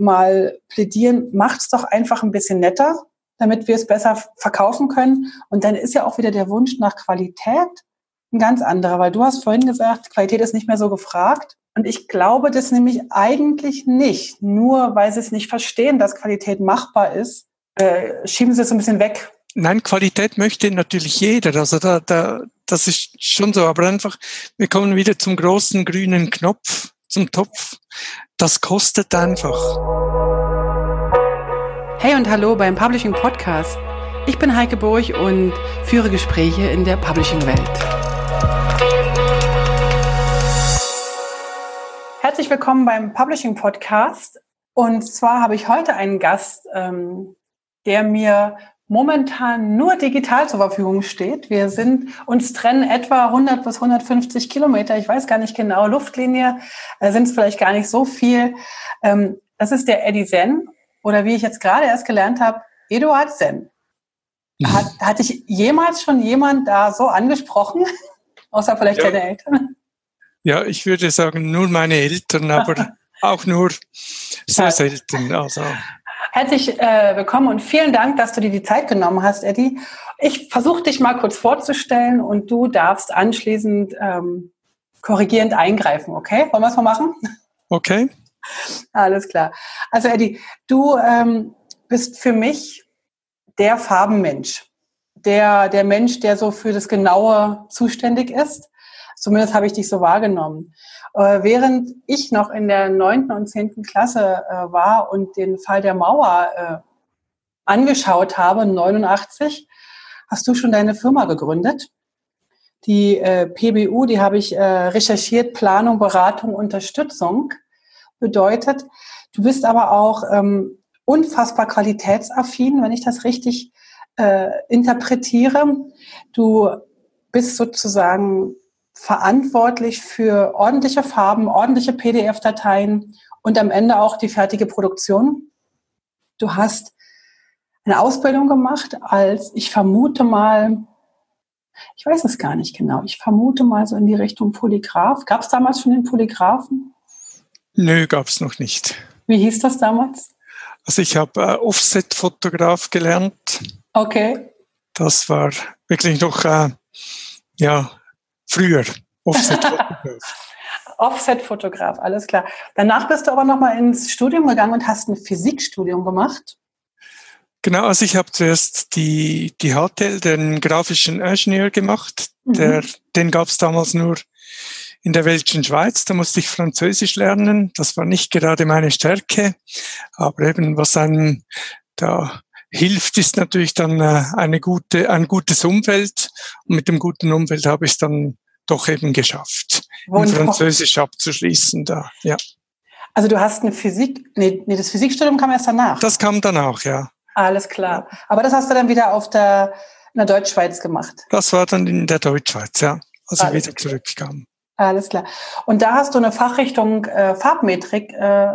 mal plädieren, macht's doch einfach ein bisschen netter, damit wir es besser verkaufen können. Und dann ist ja auch wieder der Wunsch nach Qualität ein ganz anderer, weil du hast vorhin gesagt, Qualität ist nicht mehr so gefragt. Und ich glaube das nämlich eigentlich nicht. Nur weil sie es nicht verstehen, dass Qualität machbar ist, äh, schieben sie es ein bisschen weg. Nein, Qualität möchte natürlich jeder. Also da, da, das ist schon so. Aber einfach, wir kommen wieder zum großen grünen Knopf, zum Topf. Das kostet einfach. Hey und hallo beim Publishing Podcast. Ich bin Heike Burg und führe Gespräche in der Publishing-Welt. Herzlich willkommen beim Publishing Podcast. Und zwar habe ich heute einen Gast, ähm, der mir momentan nur digital zur Verfügung steht. Wir sind uns trennen etwa 100 bis 150 Kilometer. Ich weiß gar nicht genau. Luftlinie äh, sind es vielleicht gar nicht so viel. Ähm, das ist der Eddie Zen oder wie ich jetzt gerade erst gelernt habe, Eduard Zen. Hat, hatte ich jemals schon jemand da so angesprochen? Außer vielleicht ja. deine Eltern? Ja, ich würde sagen, nur meine Eltern, aber auch nur sehr selten. Also Herzlich äh, willkommen und vielen Dank, dass du dir die Zeit genommen hast, Eddie. Ich versuche dich mal kurz vorzustellen und du darfst anschließend ähm, korrigierend eingreifen, okay? Wollen wir es mal machen? Okay. Alles klar. Also Eddie, du ähm, bist für mich der Farbenmensch. Der, der Mensch, der so für das Genaue zuständig ist. Zumindest habe ich dich so wahrgenommen. Äh, während ich noch in der neunten und zehnten Klasse äh, war und den Fall der Mauer äh, angeschaut habe, 89, hast du schon deine Firma gegründet. Die äh, PBU, die habe ich äh, recherchiert, Planung, Beratung, Unterstützung bedeutet. Du bist aber auch ähm, unfassbar qualitätsaffin, wenn ich das richtig äh, interpretiere. Du bist sozusagen verantwortlich für ordentliche Farben, ordentliche PDF-Dateien und am Ende auch die fertige Produktion. Du hast eine Ausbildung gemacht als, ich vermute mal, ich weiß es gar nicht genau, ich vermute mal so in die Richtung Polygraph. Gab es damals schon den Polygraphen? Nö, gab es noch nicht. Wie hieß das damals? Also ich habe äh, Offset-Fotograf gelernt. Okay. Das war wirklich noch äh, ja Früher. Offset-Fotograf. Offset-Fotograf, alles klar. Danach bist du aber nochmal ins Studium gegangen und hast ein Physikstudium gemacht. Genau, also ich habe zuerst die, die HTL, den grafischen Ingenieur gemacht. Mhm. Der, den gab es damals nur in der Welschen Schweiz. Da musste ich Französisch lernen. Das war nicht gerade meine Stärke. Aber eben, was einem da hilft, ist natürlich dann äh, eine gute, ein gutes Umfeld. Und mit dem guten Umfeld habe ich es dann doch eben geschafft, Wunderbar. Französisch abzuschließen da, ja. Also du hast eine Physik, nee, nee, das Physikstudium kam erst danach. Das kam danach, ja. Alles klar. Aber das hast du dann wieder auf der, in der Deutschschweiz gemacht? Das war dann in der Deutschschweiz, ja, als Alles ich wieder klar. zurückkam. Alles klar. Und da hast du eine Fachrichtung äh, Farbmetrik äh,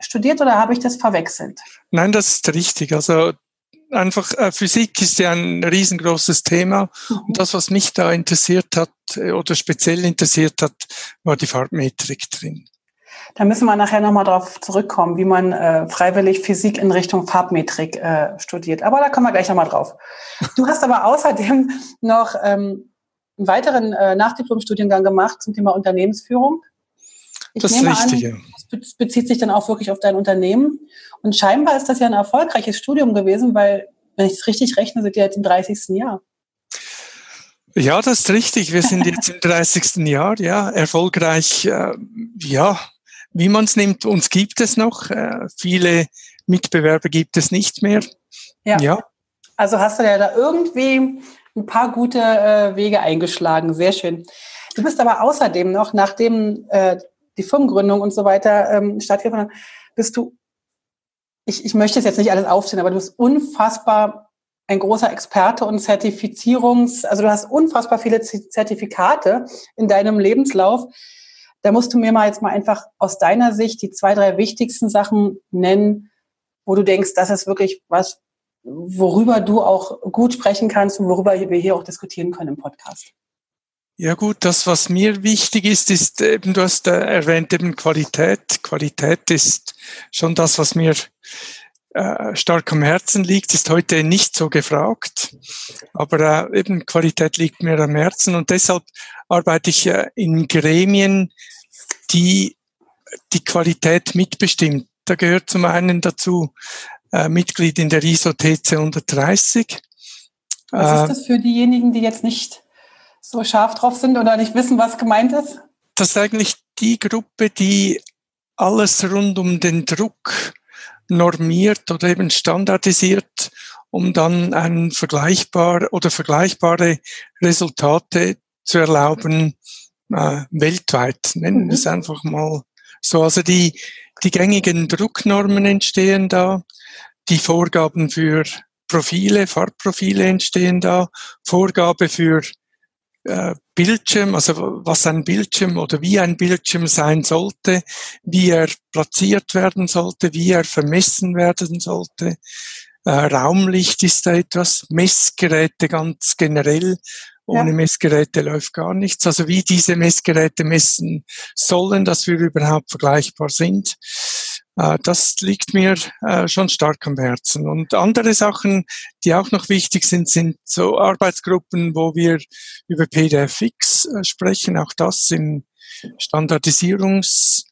studiert oder habe ich das verwechselt? Nein, das ist richtig. Also einfach äh, Physik ist ja ein riesengroßes Thema mhm. und das, was mich da interessiert hat äh, oder speziell interessiert hat, war die Farbmetrik drin. Da müssen wir nachher nochmal drauf zurückkommen, wie man äh, freiwillig Physik in Richtung Farbmetrik äh, studiert. Aber da kommen wir gleich nochmal drauf. Du hast aber außerdem noch ähm, einen weiteren äh, Nachdiplomstudiengang gemacht zum Thema Unternehmensführung. Ich das ist richtig, an, bezieht sich dann auch wirklich auf dein Unternehmen. Und scheinbar ist das ja ein erfolgreiches Studium gewesen, weil, wenn ich es richtig rechne, sind die jetzt im 30. Jahr. Ja, das ist richtig. Wir sind jetzt im 30. Jahr, ja, erfolgreich, äh, ja, wie man es nimmt. Uns gibt es noch. Äh, viele Mitbewerber gibt es nicht mehr. Ja. ja. Also hast du ja da irgendwie ein paar gute äh, Wege eingeschlagen. Sehr schön. Du bist aber außerdem noch, nachdem äh, die Firmengründung und so weiter ähm, stattgefunden hat, bist du, ich, ich möchte es jetzt nicht alles aufzählen, aber du bist unfassbar ein großer Experte und Zertifizierungs, also du hast unfassbar viele Zertifikate in deinem Lebenslauf. Da musst du mir mal jetzt mal einfach aus deiner Sicht die zwei, drei wichtigsten Sachen nennen, wo du denkst, das ist wirklich was, worüber du auch gut sprechen kannst und worüber wir hier auch diskutieren können im Podcast. Ja gut, das, was mir wichtig ist, ist eben, du hast äh, erwähnt eben Qualität. Qualität ist schon das, was mir äh, stark am Herzen liegt, ist heute nicht so gefragt, aber äh, eben Qualität liegt mir am Herzen und deshalb arbeite ich äh, in Gremien, die die Qualität mitbestimmt. Da gehört zum einen dazu äh, Mitglied in der ISO TC 130. Was ist das für diejenigen, die jetzt nicht so scharf drauf sind oder nicht wissen, was gemeint ist? Das ist eigentlich die Gruppe, die alles rund um den Druck normiert oder eben standardisiert, um dann ein vergleichbar oder vergleichbare Resultate zu erlauben äh, weltweit. Nennen wir es mhm. einfach mal so. Also die, die gängigen Drucknormen entstehen da, die Vorgaben für Profile, Farbprofile entstehen da, Vorgabe für Bildschirm, also was ein Bildschirm oder wie ein Bildschirm sein sollte, wie er platziert werden sollte, wie er vermessen werden sollte. Äh, Raumlicht ist da etwas, Messgeräte ganz generell. Ohne ja. Messgeräte läuft gar nichts. Also wie diese Messgeräte messen sollen, dass wir überhaupt vergleichbar sind. Äh, das liegt mir äh, schon stark am Herzen. Und andere Sachen, die auch noch wichtig sind, sind so Arbeitsgruppen, wo wir über PDFX äh, sprechen. Auch das im Standardisierungs-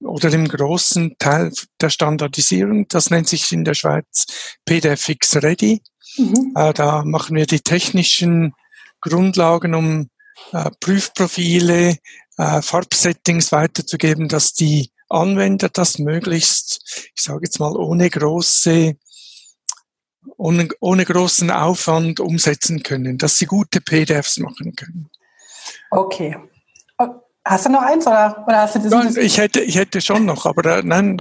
oder im großen Teil der Standardisierung. Das nennt sich in der Schweiz PDFX Ready. Mhm. Da machen wir die technischen Grundlagen, um Prüfprofile, Farbsettings weiterzugeben, dass die Anwender das möglichst, ich sage jetzt mal, ohne große ohne, ohne großen Aufwand umsetzen können, dass sie gute PDFs machen können. Okay. Oh, hast du noch eins oder, oder hast du das? Nein, ich hätte, ich hätte schon noch, aber äh, nein,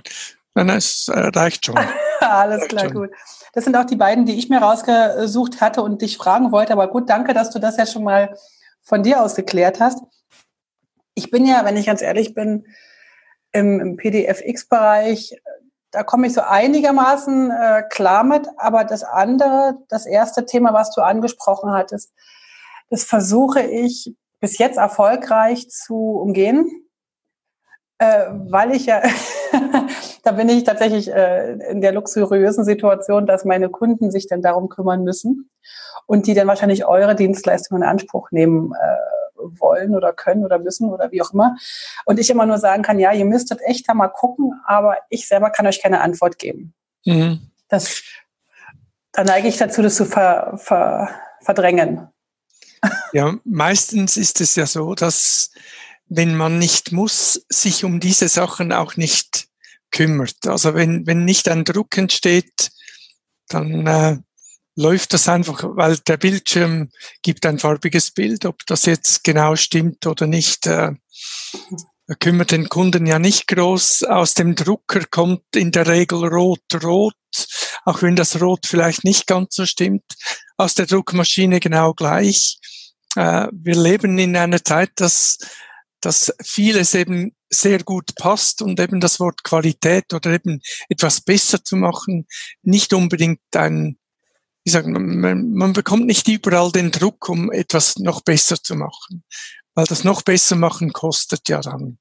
nein, es äh, reicht schon. Alles reicht klar, schon. gut. Das sind auch die beiden, die ich mir rausgesucht hatte und dich fragen wollte. Aber gut, danke, dass du das ja schon mal von dir aus geklärt hast. Ich bin ja, wenn ich ganz ehrlich bin, im, im PDFX-Bereich, da komme ich so einigermaßen äh, klar mit. Aber das andere, das erste Thema, was du angesprochen hattest, das versuche ich bis jetzt erfolgreich zu umgehen, äh, weil ich ja, da bin ich tatsächlich äh, in der luxuriösen Situation, dass meine Kunden sich dann darum kümmern müssen und die dann wahrscheinlich eure Dienstleistungen in Anspruch nehmen äh, wollen oder können oder müssen oder wie auch immer. Und ich immer nur sagen kann, ja, ihr müsstet echt da mal gucken, aber ich selber kann euch keine Antwort geben. Mhm. Das, da neige ich dazu, das zu ver, ver, verdrängen. Ja, meistens ist es ja so, dass wenn man nicht muss, sich um diese Sachen auch nicht kümmert. Also wenn, wenn nicht ein Druck entsteht, dann äh, läuft das einfach, weil der Bildschirm gibt ein farbiges Bild, ob das jetzt genau stimmt oder nicht. Äh, kümmert den Kunden ja nicht groß. Aus dem Drucker kommt in der Regel rot-rot, auch wenn das Rot vielleicht nicht ganz so stimmt. Aus der Druckmaschine genau gleich. Äh, wir leben in einer Zeit, dass, dass vieles eben sehr gut passt und eben das Wort Qualität oder eben etwas besser zu machen nicht unbedingt ein ich sage, man, man bekommt nicht überall den Druck, um etwas noch besser zu machen, weil das noch besser machen kostet ja dann.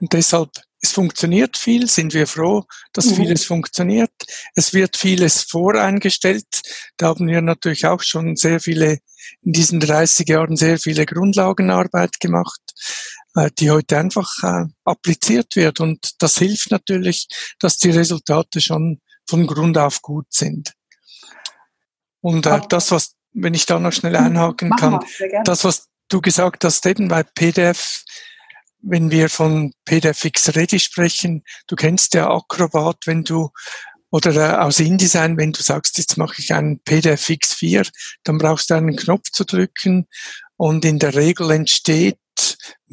Und deshalb, es funktioniert viel, sind wir froh, dass mhm. vieles funktioniert. Es wird vieles voreingestellt. Da haben wir natürlich auch schon sehr viele, in diesen 30 Jahren sehr viele Grundlagenarbeit gemacht, äh, die heute einfach äh, appliziert wird. Und das hilft natürlich, dass die Resultate schon von Grund auf gut sind. Und äh, das, was, wenn ich da noch schnell mhm. einhaken kann, das, was du gesagt hast, eben bei PDF, wenn wir von PDF X Ready sprechen, du kennst ja Acrobat, wenn du oder äh, aus InDesign, wenn du sagst, jetzt mache ich einen PDF X4, dann brauchst du einen Knopf zu drücken und in der Regel entsteht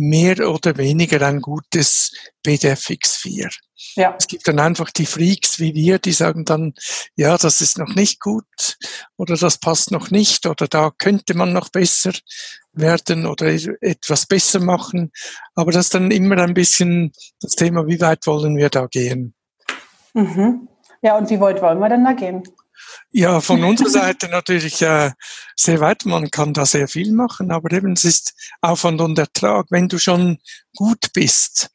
mehr oder weniger ein gutes PDF X4. Ja. Es gibt dann einfach die Freaks wie wir, die sagen dann, ja, das ist noch nicht gut oder das passt noch nicht oder da könnte man noch besser werden oder etwas besser machen. Aber das ist dann immer ein bisschen das Thema, wie weit wollen wir da gehen? Mhm. Ja, und wie weit wollen wir denn da gehen? Ja, von unserer Seite natürlich äh, sehr weit. Man kann da sehr viel machen, aber eben es ist Aufwand und Ertrag. Wenn du schon gut bist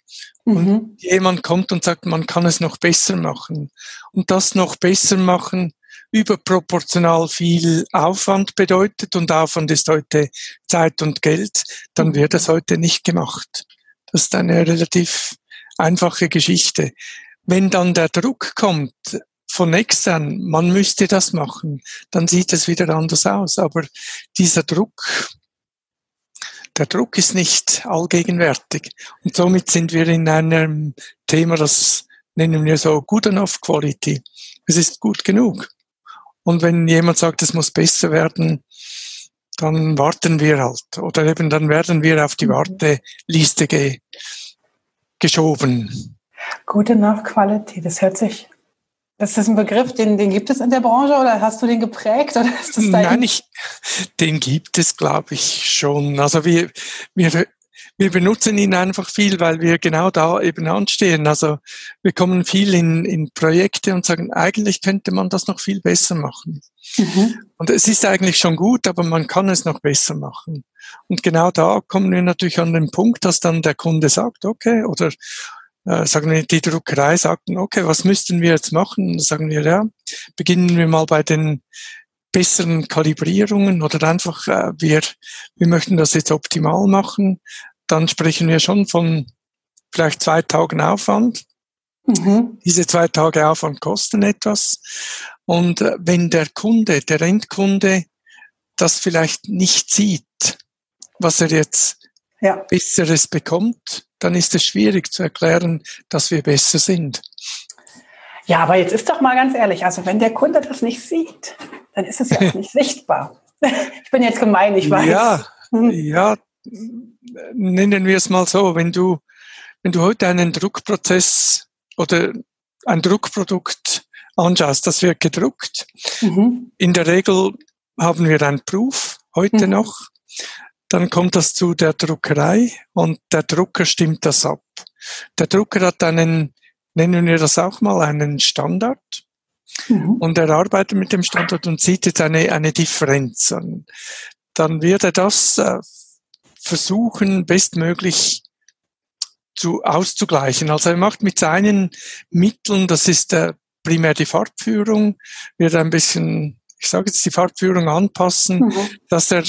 mhm. und jemand kommt und sagt, man kann es noch besser machen und das noch besser machen überproportional viel Aufwand bedeutet und Aufwand ist heute Zeit und Geld, dann wird es heute nicht gemacht. Das ist eine relativ einfache Geschichte. Wenn dann der Druck kommt, von extern, man müsste das machen, dann sieht es wieder anders aus. Aber dieser Druck, der Druck ist nicht allgegenwärtig. Und somit sind wir in einem Thema, das nennen wir so Good Enough Quality. Es ist gut genug. Und wenn jemand sagt, es muss besser werden, dann warten wir halt. Oder eben dann werden wir auf die mhm. Warteliste ge geschoben. Gute Nachqualität, das hört sich das ist ein Begriff, den, den gibt es in der Branche oder hast du den geprägt? Oder ist das Nein, ich, den gibt es, glaube ich, schon. Also wir, wir, wir benutzen ihn einfach viel, weil wir genau da eben anstehen. Also wir kommen viel in, in Projekte und sagen, eigentlich könnte man das noch viel besser machen. Mhm. Und es ist eigentlich schon gut, aber man kann es noch besser machen. Und genau da kommen wir natürlich an den Punkt, dass dann der Kunde sagt, okay, oder äh, sagen wir, die Druckerei sagten, okay, was müssten wir jetzt machen? Und sagen wir, ja, beginnen wir mal bei den besseren Kalibrierungen oder einfach, äh, wir, wir möchten das jetzt optimal machen. Dann sprechen wir schon von vielleicht zwei Tagen Aufwand. Mhm. Diese zwei Tage Aufwand kosten etwas. Und äh, wenn der Kunde, der Endkunde, das vielleicht nicht sieht, was er jetzt ja. Besseres bekommt, dann ist es schwierig zu erklären, dass wir besser sind. Ja, aber jetzt ist doch mal ganz ehrlich, also wenn der Kunde das nicht sieht, dann ist es ja auch nicht sichtbar. Ich bin jetzt gemein, ich weiß. Ja, hm. ja, nennen wir es mal so, wenn du, wenn du heute einen Druckprozess oder ein Druckprodukt anschaust, das wird gedruckt. Mhm. In der Regel haben wir einen Proof heute mhm. noch. Dann kommt das zu der Druckerei und der Drucker stimmt das ab. Der Drucker hat einen, nennen wir das auch mal, einen Standard. Mhm. Und er arbeitet mit dem Standard und sieht jetzt eine, eine Differenz an. Dann wird er das äh, versuchen, bestmöglich zu, auszugleichen. Also er macht mit seinen Mitteln, das ist äh, primär die Farbführung, wird ein bisschen, ich sage jetzt die Farbführung anpassen, mhm. dass er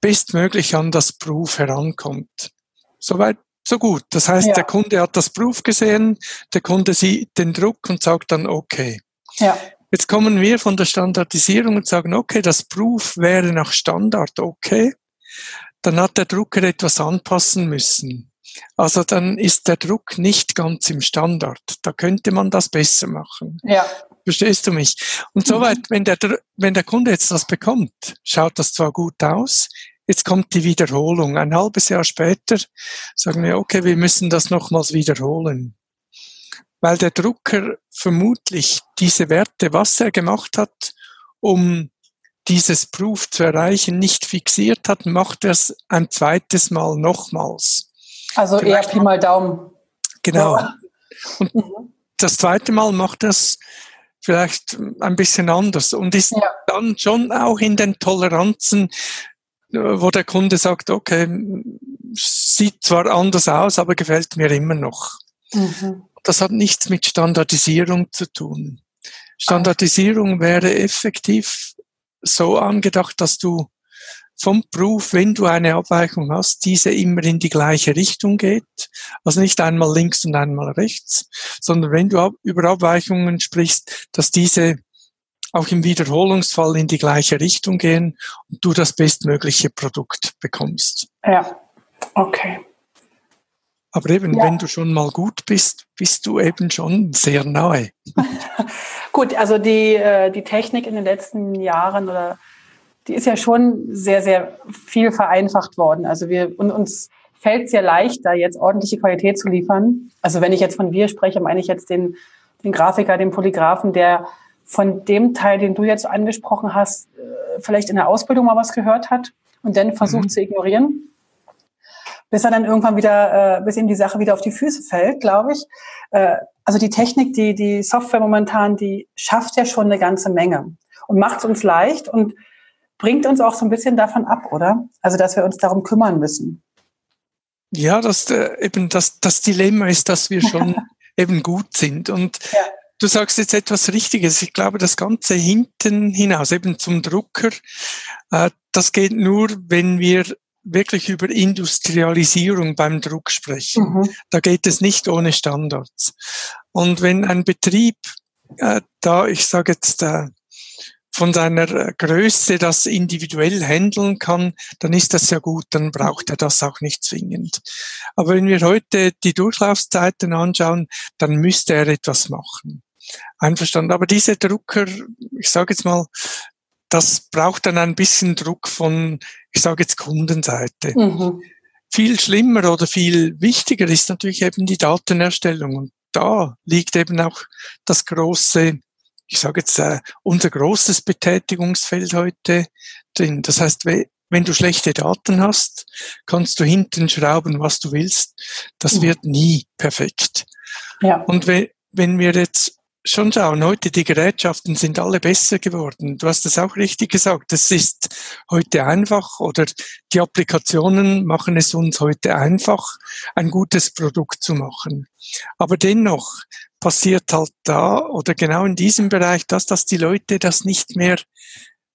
bestmöglich an das Proof herankommt. Soweit, so gut. Das heißt, ja. der Kunde hat das Proof gesehen, der Kunde sieht den Druck und sagt dann okay. Ja. Jetzt kommen wir von der Standardisierung und sagen, okay, das Proof wäre nach Standard okay. Dann hat der Drucker etwas anpassen müssen. Also dann ist der Druck nicht ganz im Standard. Da könnte man das besser machen. Ja. Verstehst du mich? Und mhm. soweit, wenn der, wenn der Kunde jetzt das bekommt, schaut das zwar gut aus, jetzt kommt die Wiederholung. Ein halbes Jahr später sagen wir, okay, wir müssen das nochmals wiederholen. Weil der Drucker vermutlich diese Werte, was er gemacht hat, um dieses Proof zu erreichen, nicht fixiert hat, macht er es ein zweites Mal nochmals. Also Vielleicht eher Pi mal Daumen. Genau. Und das zweite Mal macht es vielleicht ein bisschen anders und ist ja. dann schon auch in den Toleranzen, äh, wo der Kunde sagt, okay, sieht zwar anders aus, aber gefällt mir immer noch. Mhm. Das hat nichts mit Standardisierung zu tun. Standardisierung wäre effektiv so angedacht, dass du vom Proof, wenn du eine Abweichung hast, diese immer in die gleiche Richtung geht. Also nicht einmal links und einmal rechts, sondern wenn du über Abweichungen sprichst, dass diese auch im Wiederholungsfall in die gleiche Richtung gehen und du das bestmögliche Produkt bekommst. Ja, okay. Aber eben, ja. wenn du schon mal gut bist, bist du eben schon sehr nahe. gut, also die, äh, die Technik in den letzten Jahren oder die ist ja schon sehr, sehr viel vereinfacht worden. Also wir, und uns fällt es ja leichter, jetzt ordentliche Qualität zu liefern. Also wenn ich jetzt von wir spreche, meine ich jetzt den, den Grafiker, den Polygraphen, der von dem Teil, den du jetzt angesprochen hast, äh, vielleicht in der Ausbildung mal was gehört hat und dann versucht mhm. zu ignorieren, bis er dann irgendwann wieder, äh, bis ihm die Sache wieder auf die Füße fällt, glaube ich. Äh, also die Technik, die, die Software momentan, die schafft ja schon eine ganze Menge. und macht es uns leicht und bringt uns auch so ein bisschen davon ab, oder? Also, dass wir uns darum kümmern müssen. Ja, dass äh, eben das, das Dilemma ist, dass wir schon eben gut sind. Und ja. du sagst jetzt etwas Richtiges. Ich glaube, das Ganze hinten hinaus, eben zum Drucker, äh, das geht nur, wenn wir wirklich über Industrialisierung beim Druck sprechen. Mhm. Da geht es nicht ohne Standards. Und wenn ein Betrieb äh, da, ich sage jetzt, äh, von seiner Größe das individuell handeln kann, dann ist das ja gut, dann braucht er das auch nicht zwingend. Aber wenn wir heute die Durchlaufzeiten anschauen, dann müsste er etwas machen. Einverstanden. Aber diese Drucker, ich sage jetzt mal, das braucht dann ein bisschen Druck von, ich sage jetzt Kundenseite. Mhm. Viel schlimmer oder viel wichtiger ist natürlich eben die Datenerstellung. Und da liegt eben auch das große, ich sage jetzt, äh, unser großes Betätigungsfeld heute drin. Das heißt, wenn du schlechte Daten hast, kannst du hinten schrauben, was du willst. Das mhm. wird nie perfekt. Ja. Und wenn, wenn wir jetzt schon schauen, heute die Gerätschaften sind alle besser geworden. Du hast es auch richtig gesagt. Es ist heute einfach oder die Applikationen machen es uns heute einfach, ein gutes Produkt zu machen. Aber dennoch passiert halt da oder genau in diesem Bereich das, dass die Leute das nicht mehr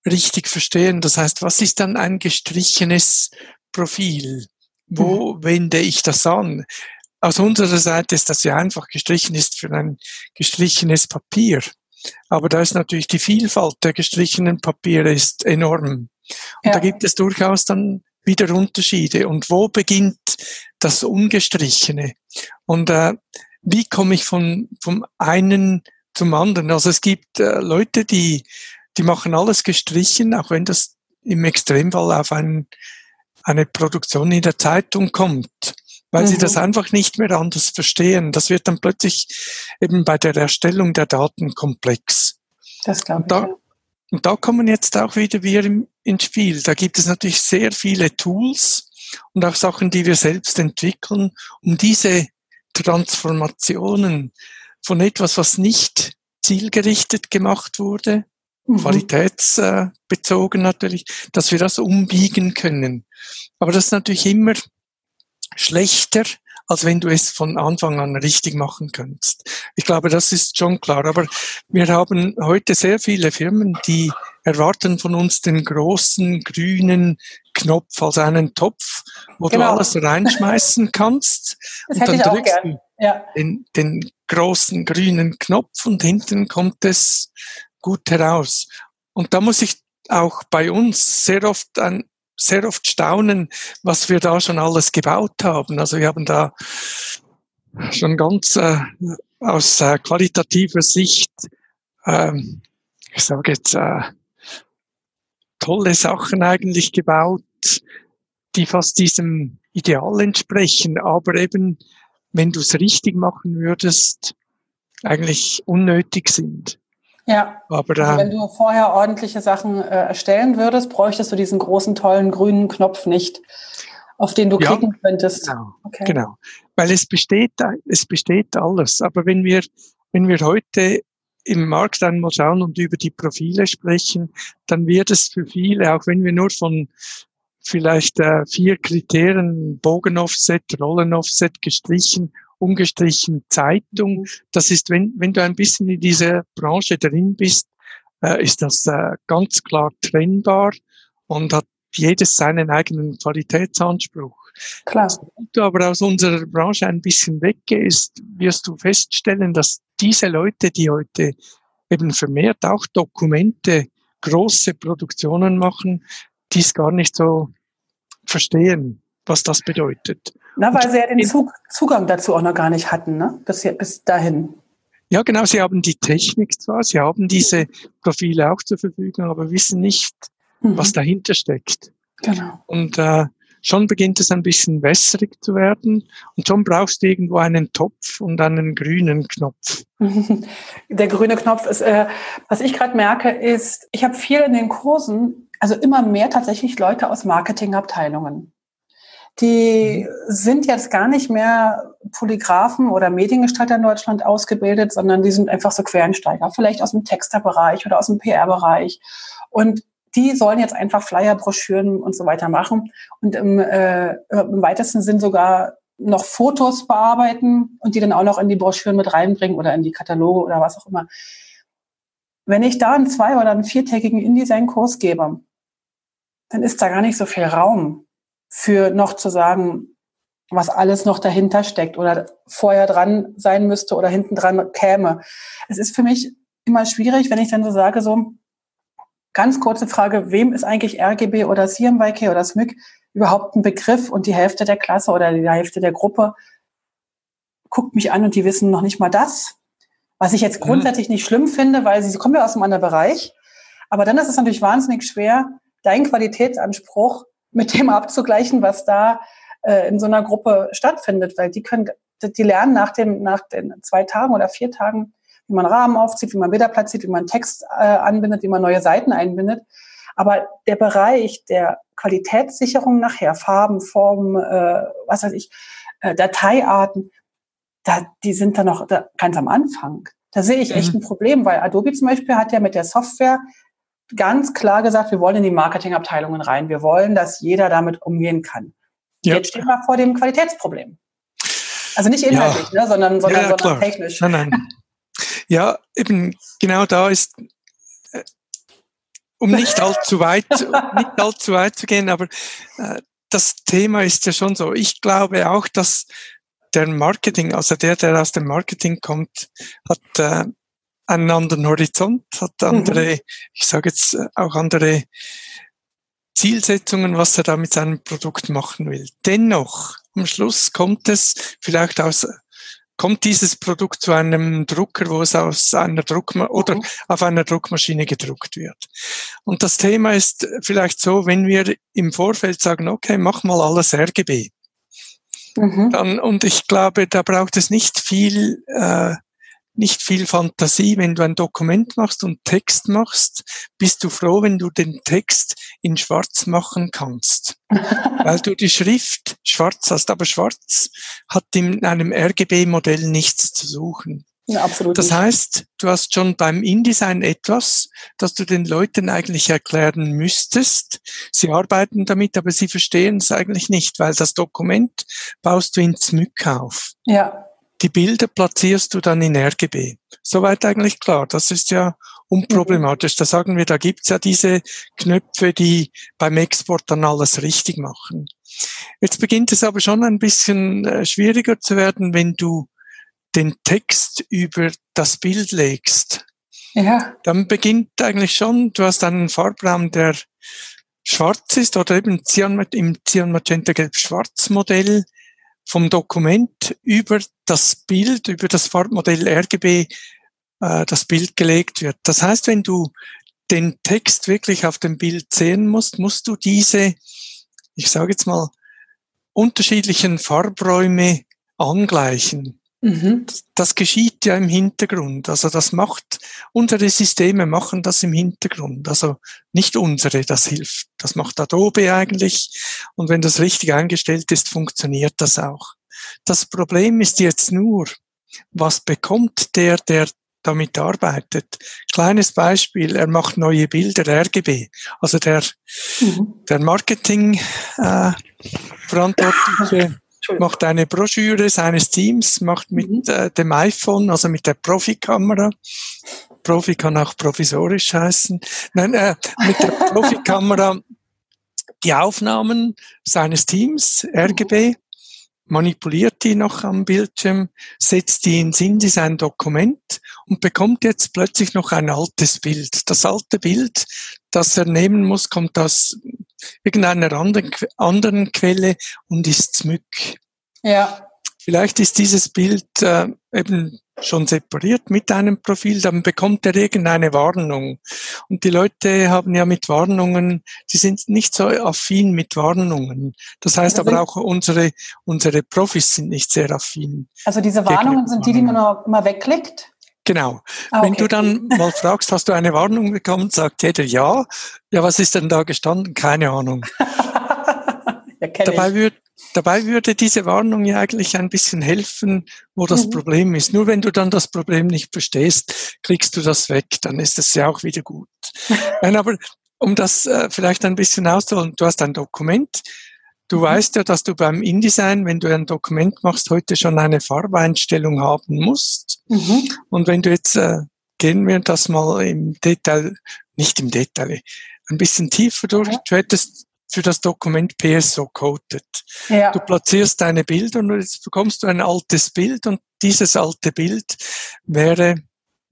richtig verstehen. Das heißt, was ist dann ein gestrichenes Profil? Wo mhm. wende ich das an? Aus unserer Seite ist das ja einfach gestrichen ist für ein gestrichenes Papier. Aber da ist natürlich die Vielfalt der gestrichenen Papiere ist enorm. Und ja. da gibt es durchaus dann wieder Unterschiede. Und wo beginnt das Ungestrichene? Und äh, wie komme ich von, vom einen zum anderen? Also es gibt äh, Leute, die, die machen alles gestrichen, auch wenn das im Extremfall auf ein, eine Produktion in der Zeitung kommt weil mhm. sie das mhm. einfach nicht mehr anders verstehen. Das wird dann plötzlich eben bei der Erstellung der Daten komplex. Das glaube ich. Da, Und da kommen jetzt auch wieder wir im, ins Spiel. Da gibt es natürlich sehr viele Tools und auch Sachen, die wir selbst entwickeln, um diese Transformationen von etwas, was nicht zielgerichtet gemacht wurde, mhm. qualitätsbezogen natürlich, dass wir das umbiegen können. Aber das ist natürlich immer schlechter, als wenn du es von Anfang an richtig machen könntest. Ich glaube, das ist schon klar. Aber wir haben heute sehr viele Firmen, die erwarten von uns den großen grünen Knopf als einen Topf, wo genau. du alles reinschmeißen kannst. Das und dann drückst du ja. den, den großen grünen Knopf und hinten kommt es gut heraus. Und da muss ich auch bei uns sehr oft ein, sehr oft staunen, was wir da schon alles gebaut haben. Also wir haben da schon ganz äh, aus äh, qualitativer Sicht, ähm, ich sage jetzt, äh, tolle Sachen eigentlich gebaut, die fast diesem Ideal entsprechen, aber eben, wenn du es richtig machen würdest, eigentlich unnötig sind. Ja, aber also wenn du vorher ordentliche Sachen äh, erstellen würdest, bräuchtest du diesen großen, tollen grünen Knopf nicht, auf den du ja, klicken könntest. Genau, okay. genau. Weil es besteht, es besteht alles. Aber wenn wir, wenn wir heute im Markt einmal schauen und über die Profile sprechen, dann wird es für viele, auch wenn wir nur von vielleicht äh, vier Kriterien, Bogenoffset, Rollenoffset gestrichen ungestrichen Zeitung. Mhm. Das ist, wenn, wenn du ein bisschen in dieser Branche drin bist, äh, ist das äh, ganz klar trennbar und hat jedes seinen eigenen Qualitätsanspruch. Klar. Wenn du aber aus unserer Branche ein bisschen weggehst, wirst du feststellen, dass diese Leute, die heute eben vermehrt auch Dokumente, große Produktionen machen, dies gar nicht so verstehen, was das bedeutet. Na, weil sie ja den Zug, Zugang dazu auch noch gar nicht hatten, ne? Bis, bis dahin. Ja, genau. Sie haben die Technik zwar, sie haben diese Profile auch zur Verfügung, aber wissen nicht, mhm. was dahinter steckt. Genau. Und äh, schon beginnt es ein bisschen wässrig zu werden und schon brauchst du irgendwo einen Topf und einen grünen Knopf. Der grüne Knopf ist, äh, was ich gerade merke, ist, ich habe viel in den Kursen, also immer mehr tatsächlich Leute aus Marketingabteilungen die sind jetzt gar nicht mehr Polygraphen oder Mediengestalter in Deutschland ausgebildet, sondern die sind einfach so Quereinsteiger, vielleicht aus dem Texterbereich oder aus dem PR-Bereich. Und die sollen jetzt einfach Flyer, Broschüren und so weiter machen und im, äh, im weitesten Sinn sogar noch Fotos bearbeiten und die dann auch noch in die Broschüren mit reinbringen oder in die Kataloge oder was auch immer. Wenn ich da einen zwei- oder einen viertägigen InDesign-Kurs gebe, dann ist da gar nicht so viel Raum für noch zu sagen, was alles noch dahinter steckt oder vorher dran sein müsste oder hinten dran käme. Es ist für mich immer schwierig, wenn ich dann so sage, so ganz kurze Frage, wem ist eigentlich RGB oder CMYK oder SMYK überhaupt ein Begriff und die Hälfte der Klasse oder die Hälfte der Gruppe guckt mich an und die wissen noch nicht mal das. Was ich jetzt mhm. grundsätzlich nicht schlimm finde, weil sie, kommen ja aus einem anderen Bereich. Aber dann ist es natürlich wahnsinnig schwer, deinen Qualitätsanspruch mit dem abzugleichen, was da äh, in so einer Gruppe stattfindet, weil die können, die lernen nach dem, nach den zwei Tagen oder vier Tagen, wie man Rahmen aufzieht, wie man Bilder platziert, wie man Text äh, anbindet, wie man neue Seiten einbindet. Aber der Bereich der Qualitätssicherung nachher, Farben, Formen, äh, was weiß ich, äh, Dateiarten, da, die sind da noch da, ganz am Anfang. Da sehe ich echt mhm. ein Problem, weil Adobe zum Beispiel hat ja mit der Software ganz klar gesagt, wir wollen in die Marketingabteilungen rein. Wir wollen, dass jeder damit umgehen kann. Ja. Jetzt stehen wir vor dem Qualitätsproblem. Also nicht inhaltlich, ja. ne, sondern, sondern, ja, sondern technisch. Nein, nein. Ja, eben genau da ist um nicht allzu weit, nicht allzu weit zu gehen, aber äh, das Thema ist ja schon so. Ich glaube auch, dass der Marketing, also der, der aus dem Marketing kommt, hat äh, einen anderen Horizont, hat andere, mhm. ich sage jetzt äh, auch andere Zielsetzungen, was er da mit seinem Produkt machen will. Dennoch, am Schluss kommt es vielleicht aus kommt dieses Produkt zu einem Drucker, wo es aus einer Druckma oder mhm. auf einer Druckmaschine gedruckt wird. Und das Thema ist vielleicht so, wenn wir im Vorfeld sagen, okay, mach mal alles RGB. Mhm. Dann, und ich glaube, da braucht es nicht viel äh, nicht viel Fantasie. Wenn du ein Dokument machst und Text machst, bist du froh, wenn du den Text in schwarz machen kannst. weil du die Schrift schwarz hast. Aber schwarz hat in einem RGB-Modell nichts zu suchen. Ja, absolut. Das heißt, du hast schon beim InDesign etwas, das du den Leuten eigentlich erklären müsstest. Sie arbeiten damit, aber sie verstehen es eigentlich nicht, weil das Dokument baust du in Smyk auf. Ja. Die Bilder platzierst du dann in RGB. Soweit eigentlich klar. Das ist ja unproblematisch. Da sagen wir, da gibt's ja diese Knöpfe, die beim Export dann alles richtig machen. Jetzt beginnt es aber schon ein bisschen äh, schwieriger zu werden, wenn du den Text über das Bild legst. Ja. Dann beginnt eigentlich schon, du hast einen Farbraum, der schwarz ist oder eben Cyan, im Cyan Magenta Gelb Schwarz Modell vom Dokument über das Bild, über das Farbmodell RGB äh, das Bild gelegt wird. Das heißt, wenn du den Text wirklich auf dem Bild sehen musst, musst du diese, ich sage jetzt mal, unterschiedlichen Farbräume angleichen. Mhm. Das geschieht ja im Hintergrund. Also das macht, unsere Systeme machen das im Hintergrund. Also nicht unsere, das hilft. Das macht Adobe eigentlich. Und wenn das richtig eingestellt ist, funktioniert das auch. Das Problem ist jetzt nur, was bekommt der, der damit arbeitet. Kleines Beispiel, er macht neue Bilder, RGB. Also der, mhm. der Marketing äh, Verantwortliche macht eine Broschüre seines Teams, macht mit mhm. äh, dem iPhone, also mit der Profikamera, Profi kann auch provisorisch heißen, nein, äh, mit der Profikamera die Aufnahmen seines Teams, RGB, manipuliert die noch am Bildschirm, setzt die ins InDesign Dokument und bekommt jetzt plötzlich noch ein altes Bild. Das alte Bild, das er nehmen muss, kommt aus irgendeiner anderen, anderen Quelle und ist Smück. Ja. Vielleicht ist dieses Bild äh, eben schon separiert mit einem Profil, dann bekommt er irgendeine Warnung. Und die Leute haben ja mit Warnungen, die sind nicht so affin mit Warnungen. Das heißt also aber auch unsere, unsere Profis sind nicht sehr affin. Also diese Warnungen sind die, die man immer wegklickt? Genau. Ah, okay. Wenn du dann mal fragst, hast du eine Warnung bekommen, sagt jeder ja. Ja, was ist denn da gestanden? Keine Ahnung. ja, Dabei würde dabei würde diese Warnung ja eigentlich ein bisschen helfen, wo das mhm. Problem ist. Nur wenn du dann das Problem nicht verstehst, kriegst du das weg, dann ist es ja auch wieder gut. Nein, aber um das äh, vielleicht ein bisschen auszuholen, du hast ein Dokument, Du weißt ja, dass du beim InDesign, wenn du ein Dokument machst, heute schon eine Farbeinstellung haben musst. Mhm. Und wenn du jetzt, äh, gehen wir das mal im Detail, nicht im Detail, ein bisschen tiefer durch, du hättest für das Dokument PSO coded. Ja. Du platzierst deine Bilder und jetzt bekommst du ein altes Bild und dieses alte Bild wäre,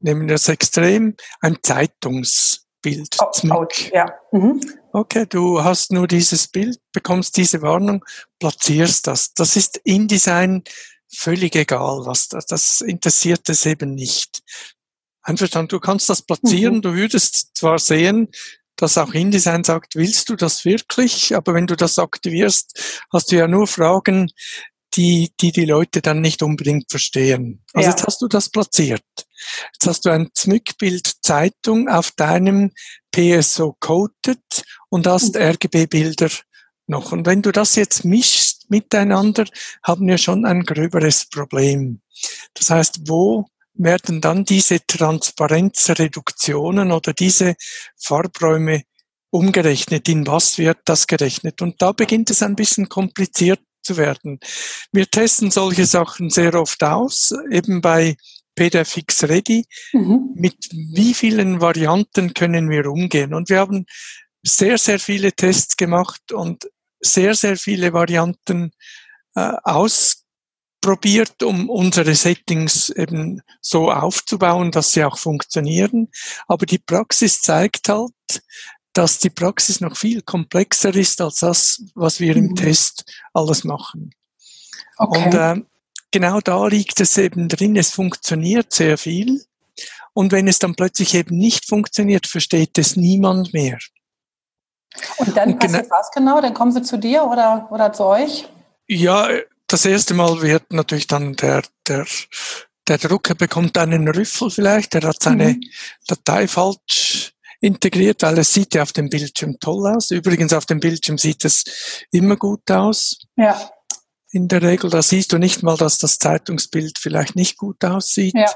nehmen wir das extrem, ein Zeitungsbild. Oh, ouch, ja. Mhm. Okay, du hast nur dieses Bild, bekommst diese Warnung, platzierst das. Das ist InDesign völlig egal, was das, das interessiert es eben nicht. Einverstanden, du kannst das platzieren, mhm. du würdest zwar sehen, dass auch InDesign sagt, willst du das wirklich? Aber wenn du das aktivierst, hast du ja nur Fragen, die, die die Leute dann nicht unbedingt verstehen. Also ja. jetzt hast du das platziert. Jetzt hast du ein Zmückbild Zeitung auf deinem PSO coded und hast mhm. RGB-Bilder noch. Und wenn du das jetzt mischst miteinander, haben wir schon ein gröberes Problem. Das heißt, wo werden dann diese Transparenzreduktionen oder diese Farbräume umgerechnet? In was wird das gerechnet? Und da beginnt es ein bisschen kompliziert zu werden. Wir testen solche Sachen sehr oft aus, eben bei PDFX Ready. Mhm. Mit wie vielen Varianten können wir umgehen? Und wir haben sehr, sehr viele Tests gemacht und sehr, sehr viele Varianten äh, ausprobiert, um unsere Settings eben so aufzubauen, dass sie auch funktionieren. Aber die Praxis zeigt halt, dass die Praxis noch viel komplexer ist als das, was wir mhm. im Test alles machen. Okay. Und äh, genau da liegt es eben drin, es funktioniert sehr viel. Und wenn es dann plötzlich eben nicht funktioniert, versteht es niemand mehr. Und dann und passiert was genau? Dann kommen sie zu dir oder, oder zu euch? Ja, das erste Mal wird natürlich dann der, der, der Drucker bekommt einen Rüffel vielleicht, der hat seine mhm. Datei falsch integriert, weil es sieht ja auf dem Bildschirm toll aus. Übrigens auf dem Bildschirm sieht es immer gut aus. Ja. In der Regel, da siehst du nicht mal, dass das Zeitungsbild vielleicht nicht gut aussieht. Ja.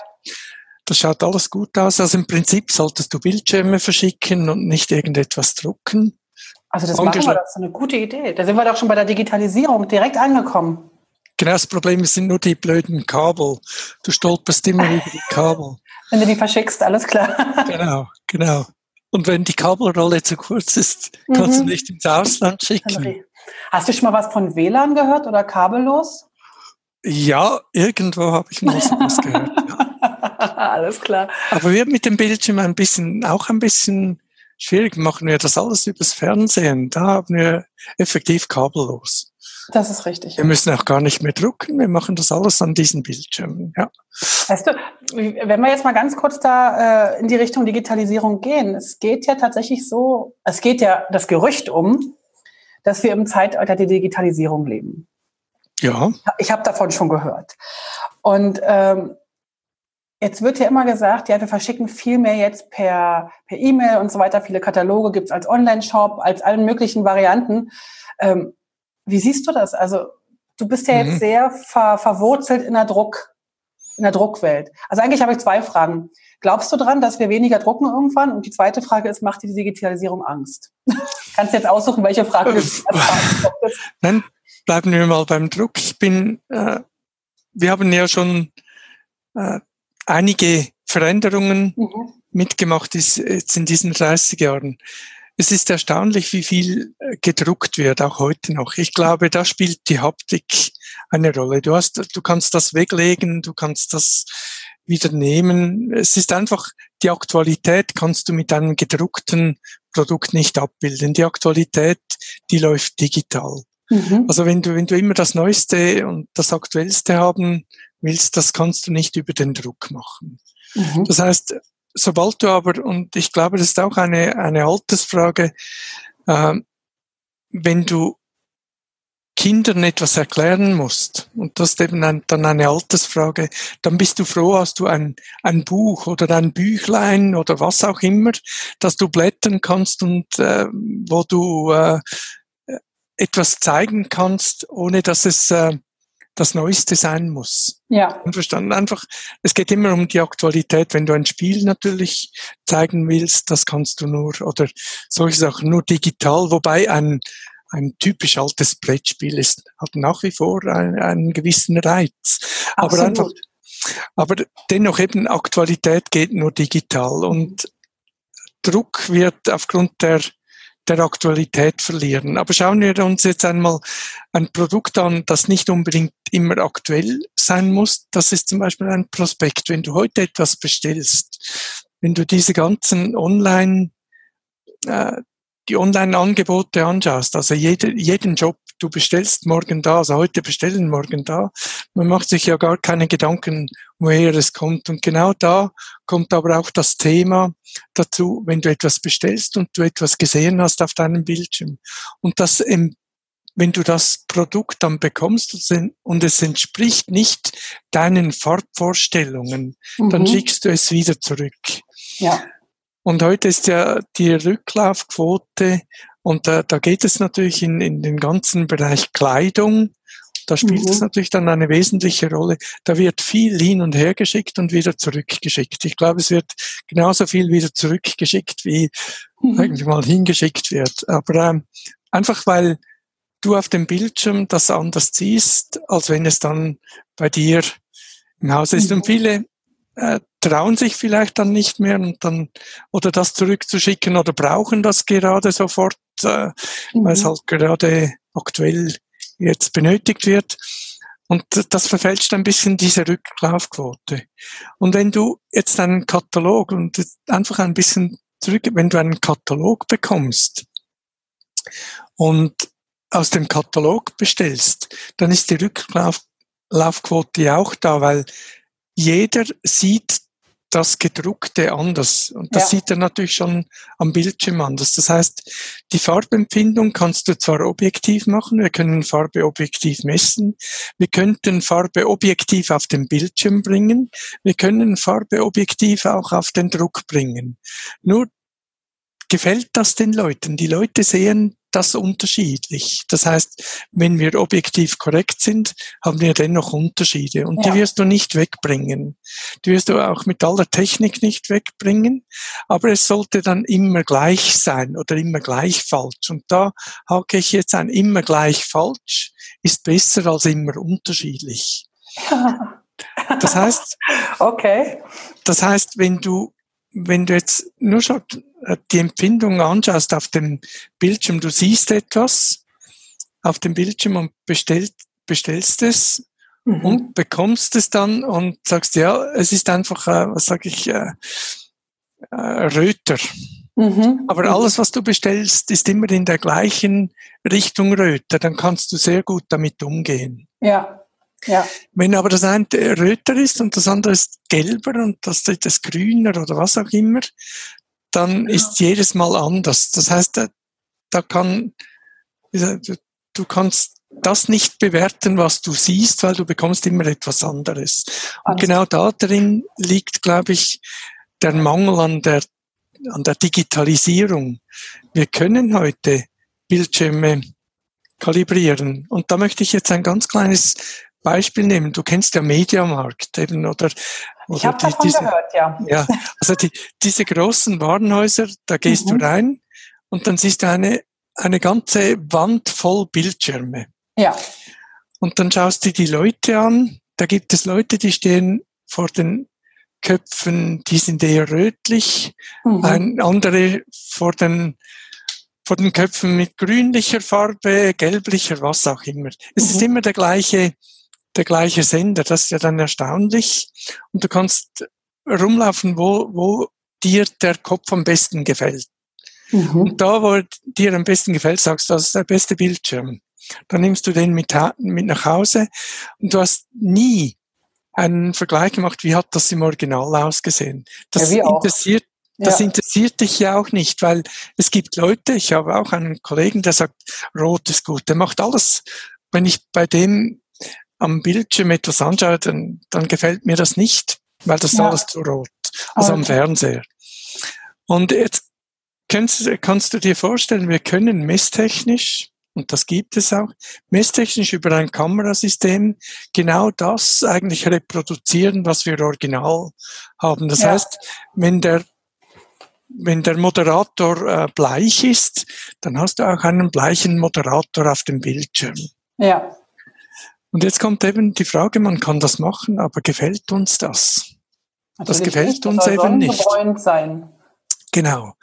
Das schaut alles gut aus. Also im Prinzip solltest du Bildschirme verschicken und nicht irgendetwas drucken. Also das machen wir, das ist eine gute Idee. Da sind wir doch schon bei der Digitalisierung direkt angekommen. Genau, das Problem sind nur die blöden Kabel. Du stolperst immer über die Kabel. Wenn du die verschickst, alles klar. Genau, genau. Und wenn die Kabelrolle zu kurz ist, kannst mhm. du nicht ins Ausland schicken. Hast du schon mal was von WLAN gehört oder kabellos? Ja, irgendwo habe ich mal sowas gehört. Ja. alles klar. Aber wir mit dem Bildschirm ein bisschen, auch ein bisschen schwierig. Machen wir das alles übers Fernsehen. Da haben wir effektiv kabellos. Das ist richtig. Wir müssen auch gar nicht mehr drucken, wir machen das alles an diesen Bildschirmen. Ja. Weißt du, wenn wir jetzt mal ganz kurz da äh, in die Richtung Digitalisierung gehen, es geht ja tatsächlich so, es geht ja das Gerücht um, dass wir im Zeitalter der Digitalisierung leben. Ja. Ich habe davon schon gehört. Und ähm, Jetzt wird ja immer gesagt, ja, wir verschicken viel mehr jetzt per per E-Mail und so weiter. Viele Kataloge gibt's als Online-Shop, als allen möglichen Varianten. Ähm, wie siehst du das? Also du bist ja mhm. jetzt sehr ver verwurzelt in der Druck, in der Druckwelt. Also eigentlich habe ich zwei Fragen. Glaubst du dran, dass wir weniger drucken irgendwann? Und die zweite Frage ist, macht die Digitalisierung Angst? Kannst du jetzt aussuchen, welche Frage du Nein, bleiben wir mal beim Druck. Ich bin, äh, wir haben ja schon äh, einige Veränderungen mhm. mitgemacht ist, jetzt in diesen 30 Jahren. Es ist erstaunlich, wie viel äh, gedruckt wird, auch heute noch. Ich glaube, da spielt die Haptik eine Rolle. Du hast, du kannst das weglegen, du kannst das wieder nehmen. Es ist einfach, die Aktualität kannst du mit einem gedruckten Produkt nicht abbilden. Die Aktualität, die läuft digital. Mhm. Also wenn du, wenn du immer das Neueste und das Aktuellste haben willst, das kannst du nicht über den Druck machen. Mhm. Das heißt, sobald du aber, und ich glaube, das ist auch eine, eine Altersfrage, äh, wenn du Kindern etwas erklären musst, und das ist eben ein, dann eine Altersfrage, dann bist du froh, hast du ein, ein Buch oder ein Büchlein oder was auch immer, dass du blättern kannst und äh, wo du äh, etwas zeigen kannst, ohne dass es äh, das Neueste sein muss. Ja. Verstanden? Einfach, es geht immer um die Aktualität. Wenn du ein Spiel natürlich zeigen willst, das kannst du nur, oder solche Sachen nur digital, wobei ein, ein typisch altes Brettspiel ist, hat nach wie vor einen, einen gewissen Reiz. Absolut. Aber einfach, aber dennoch eben Aktualität geht nur digital und Druck wird aufgrund der der Aktualität verlieren. Aber schauen wir uns jetzt einmal ein Produkt an, das nicht unbedingt immer aktuell sein muss. Das ist zum Beispiel ein Prospekt. Wenn du heute etwas bestellst, wenn du diese ganzen Online, äh, die Online-Angebote anschaust, also jede, jeden Job, du bestellst morgen da, also heute bestellen, morgen da, man macht sich ja gar keine Gedanken, woher es kommt. Und genau da kommt aber auch das Thema dazu, wenn du etwas bestellst und du etwas gesehen hast auf deinem Bildschirm. Und das, wenn du das Produkt dann bekommst und es entspricht nicht deinen Farbvorstellungen, mhm. dann schickst du es wieder zurück. Ja. Und heute ist ja die Rücklaufquote und da, da geht es natürlich in, in den ganzen Bereich Kleidung. Da spielt mhm. es natürlich dann eine wesentliche Rolle. Da wird viel hin und her geschickt und wieder zurückgeschickt. Ich glaube, es wird genauso viel wieder zurückgeschickt, wie mhm. eigentlich mal hingeschickt wird. Aber ähm, einfach weil du auf dem Bildschirm das anders siehst, als wenn es dann bei dir im Haus ist. Mhm. Und viele äh, trauen sich vielleicht dann nicht mehr und dann oder das zurückzuschicken oder brauchen das gerade sofort, äh, mhm. weil es halt gerade aktuell jetzt benötigt wird. Und das verfälscht ein bisschen diese Rücklaufquote. Und wenn du jetzt einen Katalog und einfach ein bisschen zurück, wenn du einen Katalog bekommst und aus dem Katalog bestellst, dann ist die Rücklaufquote auch da, weil jeder sieht das Gedruckte anders. Und das ja. sieht er natürlich schon am Bildschirm anders. Das heißt, die Farbempfindung kannst du zwar objektiv machen, wir können Farbe objektiv messen, wir könnten Farbe objektiv auf den Bildschirm bringen, wir können Farbe objektiv auch auf den Druck bringen. Nur gefällt das den Leuten? Die Leute sehen das unterschiedlich. Das heißt, wenn wir objektiv korrekt sind, haben wir dennoch Unterschiede und ja. die wirst du nicht wegbringen. Die wirst du auch mit aller Technik nicht wegbringen, aber es sollte dann immer gleich sein oder immer gleich falsch. Und da hake ich jetzt ein immer gleich falsch ist besser als immer unterschiedlich. Das heißt, okay. Das heißt, wenn du wenn du jetzt nur schon die Empfindung anschaust auf dem Bildschirm, du siehst etwas auf dem Bildschirm und bestellt, bestellst es mhm. und bekommst es dann und sagst, ja, es ist einfach, äh, was sage ich, äh, äh, Röter. Mhm. Aber mhm. alles, was du bestellst, ist immer in der gleichen Richtung Röter. Dann kannst du sehr gut damit umgehen. Ja. Ja. Wenn aber das eine röter ist und das andere ist gelber und das dritte ist grüner oder was auch immer, dann ja. ist jedes Mal anders. Das heißt, da, da kann, du kannst das nicht bewerten, was du siehst, weil du bekommst immer etwas anderes. Und genau da drin liegt, glaube ich, der Mangel an der, an der Digitalisierung. Wir können heute Bildschirme kalibrieren. Und da möchte ich jetzt ein ganz kleines Beispiel nehmen. Du kennst ja Mediamarkt eben oder, oder ich habe davon diese, gehört, ja. Ja, also die, diese großen Warenhäuser, da gehst mhm. du rein und dann siehst du eine eine ganze Wand voll Bildschirme. Ja. Und dann schaust du die Leute an. Da gibt es Leute, die stehen vor den Köpfen, die sind eher rötlich, mhm. ein andere vor den vor den Köpfen mit grünlicher Farbe, gelblicher, was auch immer. Es mhm. ist immer der gleiche der gleiche Sender. Das ist ja dann erstaunlich. Und du kannst rumlaufen, wo, wo dir der Kopf am besten gefällt. Mhm. Und da, wo dir am besten gefällt, sagst du, das ist der beste Bildschirm. Dann nimmst du den mit, mit nach Hause und du hast nie einen Vergleich gemacht, wie hat das im Original ausgesehen. Das ja, interessiert das ja. interessiert dich ja auch nicht, weil es gibt Leute, ich habe auch einen Kollegen, der sagt, rot ist gut, der macht alles. Wenn ich bei dem am Bildschirm etwas anschaue, dann, dann gefällt mir das nicht, weil das ist ja. alles zu rot. Also okay. am Fernseher. Und jetzt kannst, kannst du dir vorstellen, wir können messtechnisch und das gibt es auch, messtechnisch über ein Kamerasystem genau das eigentlich reproduzieren, was wir original haben. Das ja. heißt, wenn der wenn der Moderator äh, bleich ist, dann hast du auch einen bleichen Moderator auf dem Bildschirm. Ja. Und jetzt kommt eben die Frage, man kann das machen, aber gefällt uns das? Natürlich das gefällt nicht, uns eben nicht. Sein. Genau.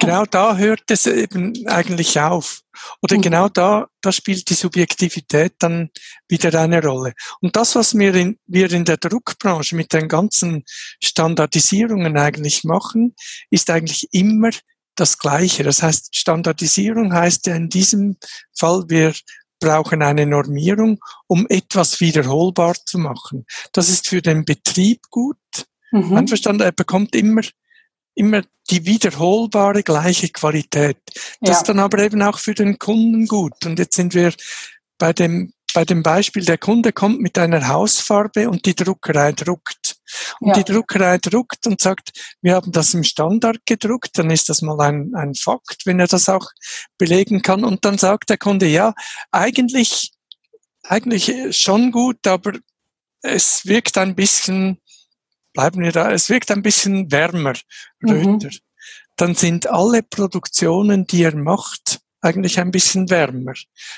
genau da hört es eben eigentlich auf. Oder mhm. genau da, da spielt die Subjektivität dann wieder eine Rolle. Und das, was wir in, wir in der Druckbranche mit den ganzen Standardisierungen eigentlich machen, ist eigentlich immer das Gleiche. Das heißt, Standardisierung heißt ja in diesem Fall, wir brauchen eine Normierung, um etwas wiederholbar zu machen. Das ist für den Betrieb gut. Mhm. Einverstanden, er bekommt immer immer die wiederholbare gleiche Qualität. Das ja. ist dann aber eben auch für den Kunden gut. Und jetzt sind wir bei dem, bei dem Beispiel, der Kunde kommt mit einer Hausfarbe und die Druckerei druckt. Und ja. die Druckerei druckt und sagt, wir haben das im Standard gedruckt, dann ist das mal ein, ein Fakt, wenn er das auch belegen kann. Und dann sagt der Kunde, ja, eigentlich, eigentlich schon gut, aber es wirkt ein bisschen bleiben wir da. Es wirkt ein bisschen wärmer, Röter. Mhm. Dann sind alle Produktionen, die er macht, eigentlich ein bisschen wärmer.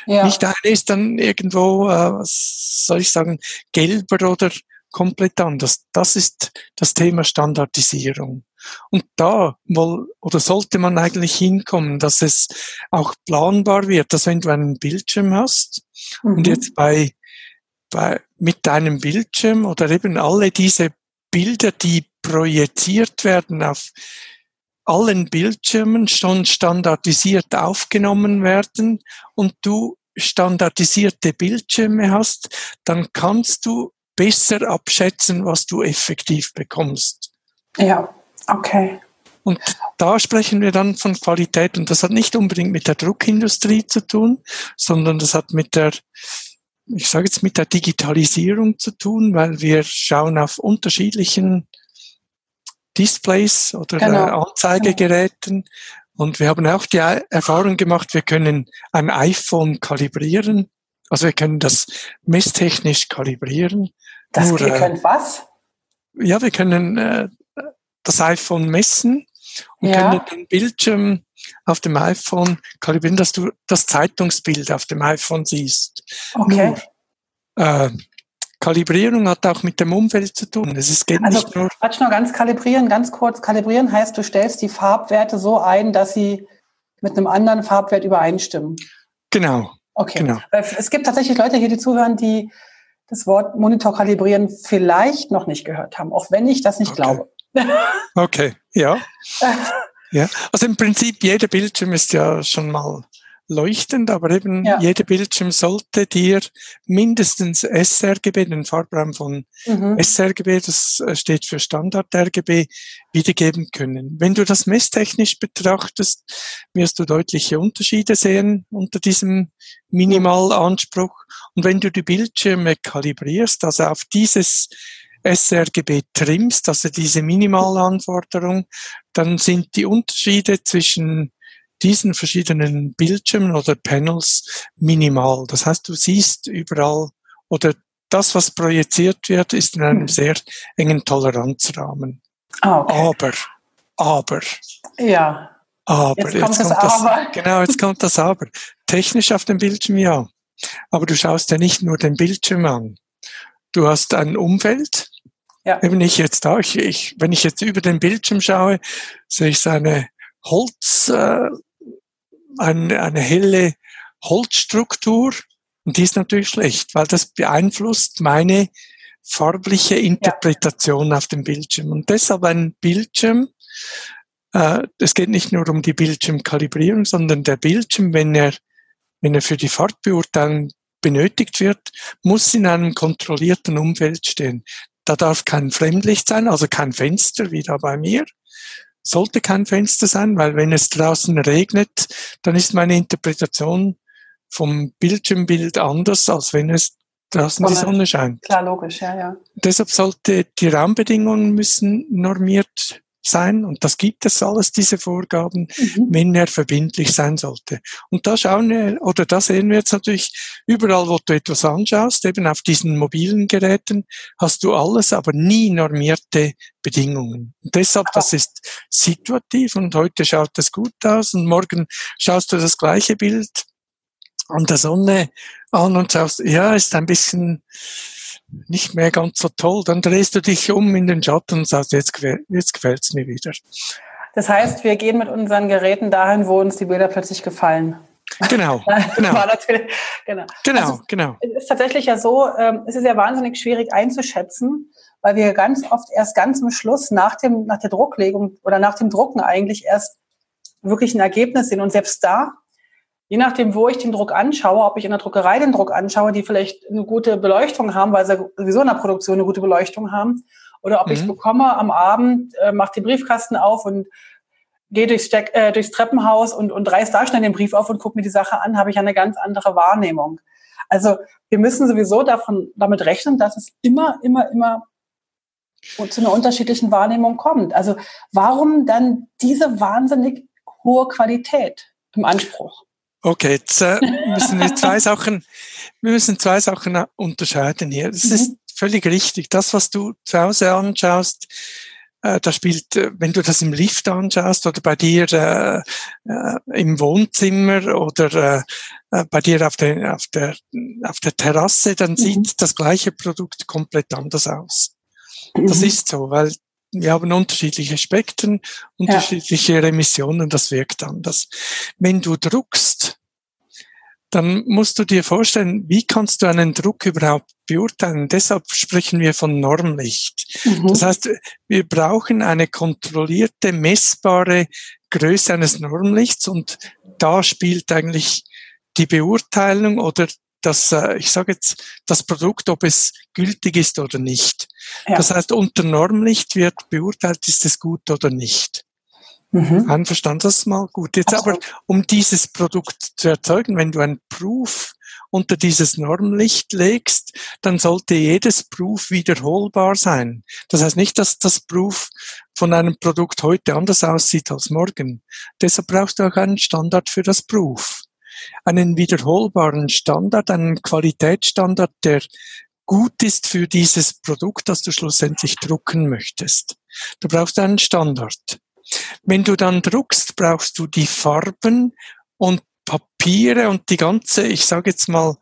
Ja. Nicht eine ist dann irgendwo, äh, was soll ich sagen, gelber oder komplett anders. Das ist das Thema Standardisierung. Und da wohl, oder sollte man eigentlich hinkommen, dass es auch planbar wird, dass wenn du einen Bildschirm hast mhm. und jetzt bei, bei, mit deinem Bildschirm oder eben alle diese Bilder, die projiziert werden auf allen Bildschirmen schon standardisiert aufgenommen werden und du standardisierte Bildschirme hast, dann kannst du besser abschätzen, was du effektiv bekommst. Ja, okay. Und da sprechen wir dann von Qualität und das hat nicht unbedingt mit der Druckindustrie zu tun, sondern das hat mit der ich sage jetzt mit der Digitalisierung zu tun, weil wir schauen auf unterschiedlichen Displays oder genau. Anzeigegeräten. Und wir haben auch die Erfahrung gemacht, wir können ein iPhone kalibrieren. Also wir können das messtechnisch kalibrieren. Das Nur, ihr könnt was? Ja, wir können äh, das iPhone messen und ja. können den Bildschirm auf dem iPhone kalibrieren, dass du das Zeitungsbild auf dem iPhone siehst. Okay. Nur, äh, Kalibrierung hat auch mit dem Umfeld zu tun. Es geht also, nicht nur. Quatsch nur ganz kalibrieren, ganz kurz. Kalibrieren heißt, du stellst die Farbwerte so ein, dass sie mit einem anderen Farbwert übereinstimmen. Genau. Okay. Genau. Es gibt tatsächlich Leute hier, die zuhören, die das Wort Monitor kalibrieren vielleicht noch nicht gehört haben, auch wenn ich das nicht okay. glaube. Okay, ja. Ja, also im Prinzip jeder Bildschirm ist ja schon mal leuchtend, aber eben ja. jeder Bildschirm sollte dir mindestens sRGB, den Farbraum von mhm. sRGB, das äh, steht für Standard RGB, wiedergeben können. Wenn du das messtechnisch betrachtest, wirst du deutliche Unterschiede sehen unter diesem Minimalanspruch. Und wenn du die Bildschirme kalibrierst, also auf dieses sRGB trimmst, also diese Minimalanforderung, dann sind die Unterschiede zwischen diesen verschiedenen Bildschirmen oder Panels minimal. Das heißt, du siehst überall oder das, was projiziert wird, ist in einem hm. sehr engen Toleranzrahmen. Ah, okay. Aber, aber. Ja. Aber, jetzt kommt, jetzt kommt das, aber. genau, jetzt kommt das Aber. Technisch auf dem Bildschirm ja. Aber du schaust ja nicht nur den Bildschirm an. Du hast ein Umfeld, ja. Wenn ich jetzt da, ich, ich, wenn ich jetzt über den Bildschirm schaue, sehe ich so eine Holz, äh, eine, eine helle Holzstruktur und die ist natürlich schlecht, weil das beeinflusst meine farbliche Interpretation ja. auf dem Bildschirm. Und deshalb ein Bildschirm, äh, es geht nicht nur um die Bildschirmkalibrierung, sondern der Bildschirm, wenn er, wenn er für die Farbbeurteilung benötigt wird, muss in einem kontrollierten Umfeld stehen. Da darf kein Fremdlicht sein, also kein Fenster, wie da bei mir. Sollte kein Fenster sein, weil wenn es draußen regnet, dann ist meine Interpretation vom Bildschirmbild anders, als wenn es draußen die Sonne scheint. Klar, logisch, ja, ja. Deshalb sollte die Rahmenbedingungen müssen normiert sein, und das gibt es alles, diese Vorgaben, mhm. wenn er verbindlich sein sollte. Und da schauen wir, oder da sehen wir jetzt natürlich, überall, wo du etwas anschaust, eben auf diesen mobilen Geräten, hast du alles, aber nie normierte Bedingungen. Und deshalb, das ist situativ und heute schaut es gut aus und morgen schaust du das gleiche Bild an der Sonne an und schaust, ja, ist ein bisschen nicht mehr ganz so toll, dann drehst du dich um in den Schatten und sagst, jetzt, jetzt gefällt's mir wieder. Das heißt, wir gehen mit unseren Geräten dahin, wo uns die Bilder plötzlich gefallen. Genau, genau. genau. Genau, also, genau. Es ist tatsächlich ja so, ähm, es ist ja wahnsinnig schwierig einzuschätzen, weil wir ganz oft erst ganz am Schluss nach dem, nach der Drucklegung oder nach dem Drucken eigentlich erst wirklich ein Ergebnis sehen. Und selbst da je nachdem, wo ich den Druck anschaue, ob ich in der Druckerei den Druck anschaue, die vielleicht eine gute Beleuchtung haben, weil sie sowieso in der Produktion eine gute Beleuchtung haben, oder ob mhm. ich es bekomme am Abend, äh, mache den Briefkasten auf und gehe durchs, Steck, äh, durchs Treppenhaus und, und reiß da schnell den Brief auf und gucke mir die Sache an, habe ich eine ganz andere Wahrnehmung. Also wir müssen sowieso davon, damit rechnen, dass es immer, immer, immer zu einer unterschiedlichen Wahrnehmung kommt. Also warum dann diese wahnsinnig hohe Qualität im Anspruch? Okay, jetzt äh, müssen wir zwei Sachen, wir müssen zwei Sachen unterscheiden hier. Das mhm. ist völlig richtig. Das, was du zu Hause anschaust, äh, da spielt, äh, wenn du das im Lift anschaust oder bei dir äh, äh, im Wohnzimmer oder äh, bei dir auf der, auf der, auf der Terrasse, dann mhm. sieht das gleiche Produkt komplett anders aus. Mhm. Das ist so, weil wir haben unterschiedliche Spektren, unterschiedliche ja. Emissionen, das wirkt anders. Wenn du druckst, dann musst du dir vorstellen, wie kannst du einen Druck überhaupt beurteilen? Deshalb sprechen wir von Normlicht. Mhm. Das heißt, wir brauchen eine kontrollierte, messbare Größe eines Normlichts und da spielt eigentlich die Beurteilung oder das, äh, ich sage jetzt, das Produkt, ob es gültig ist oder nicht. Ja. Das heißt, unter Normlicht wird beurteilt, ist es gut oder nicht. Mhm. Einverstanden, das ist mal gut. Jetzt aber, um dieses Produkt zu erzeugen, wenn du ein Proof unter dieses Normlicht legst, dann sollte jedes Proof wiederholbar sein. Das heißt nicht, dass das Proof von einem Produkt heute anders aussieht als morgen. Deshalb brauchst du auch einen Standard für das Proof. Einen wiederholbaren Standard, einen Qualitätsstandard, der gut ist für dieses Produkt, das du schlussendlich drucken möchtest. Du brauchst einen Standard. Wenn du dann druckst, brauchst du die Farben und Papiere und die ganze, ich sage jetzt mal,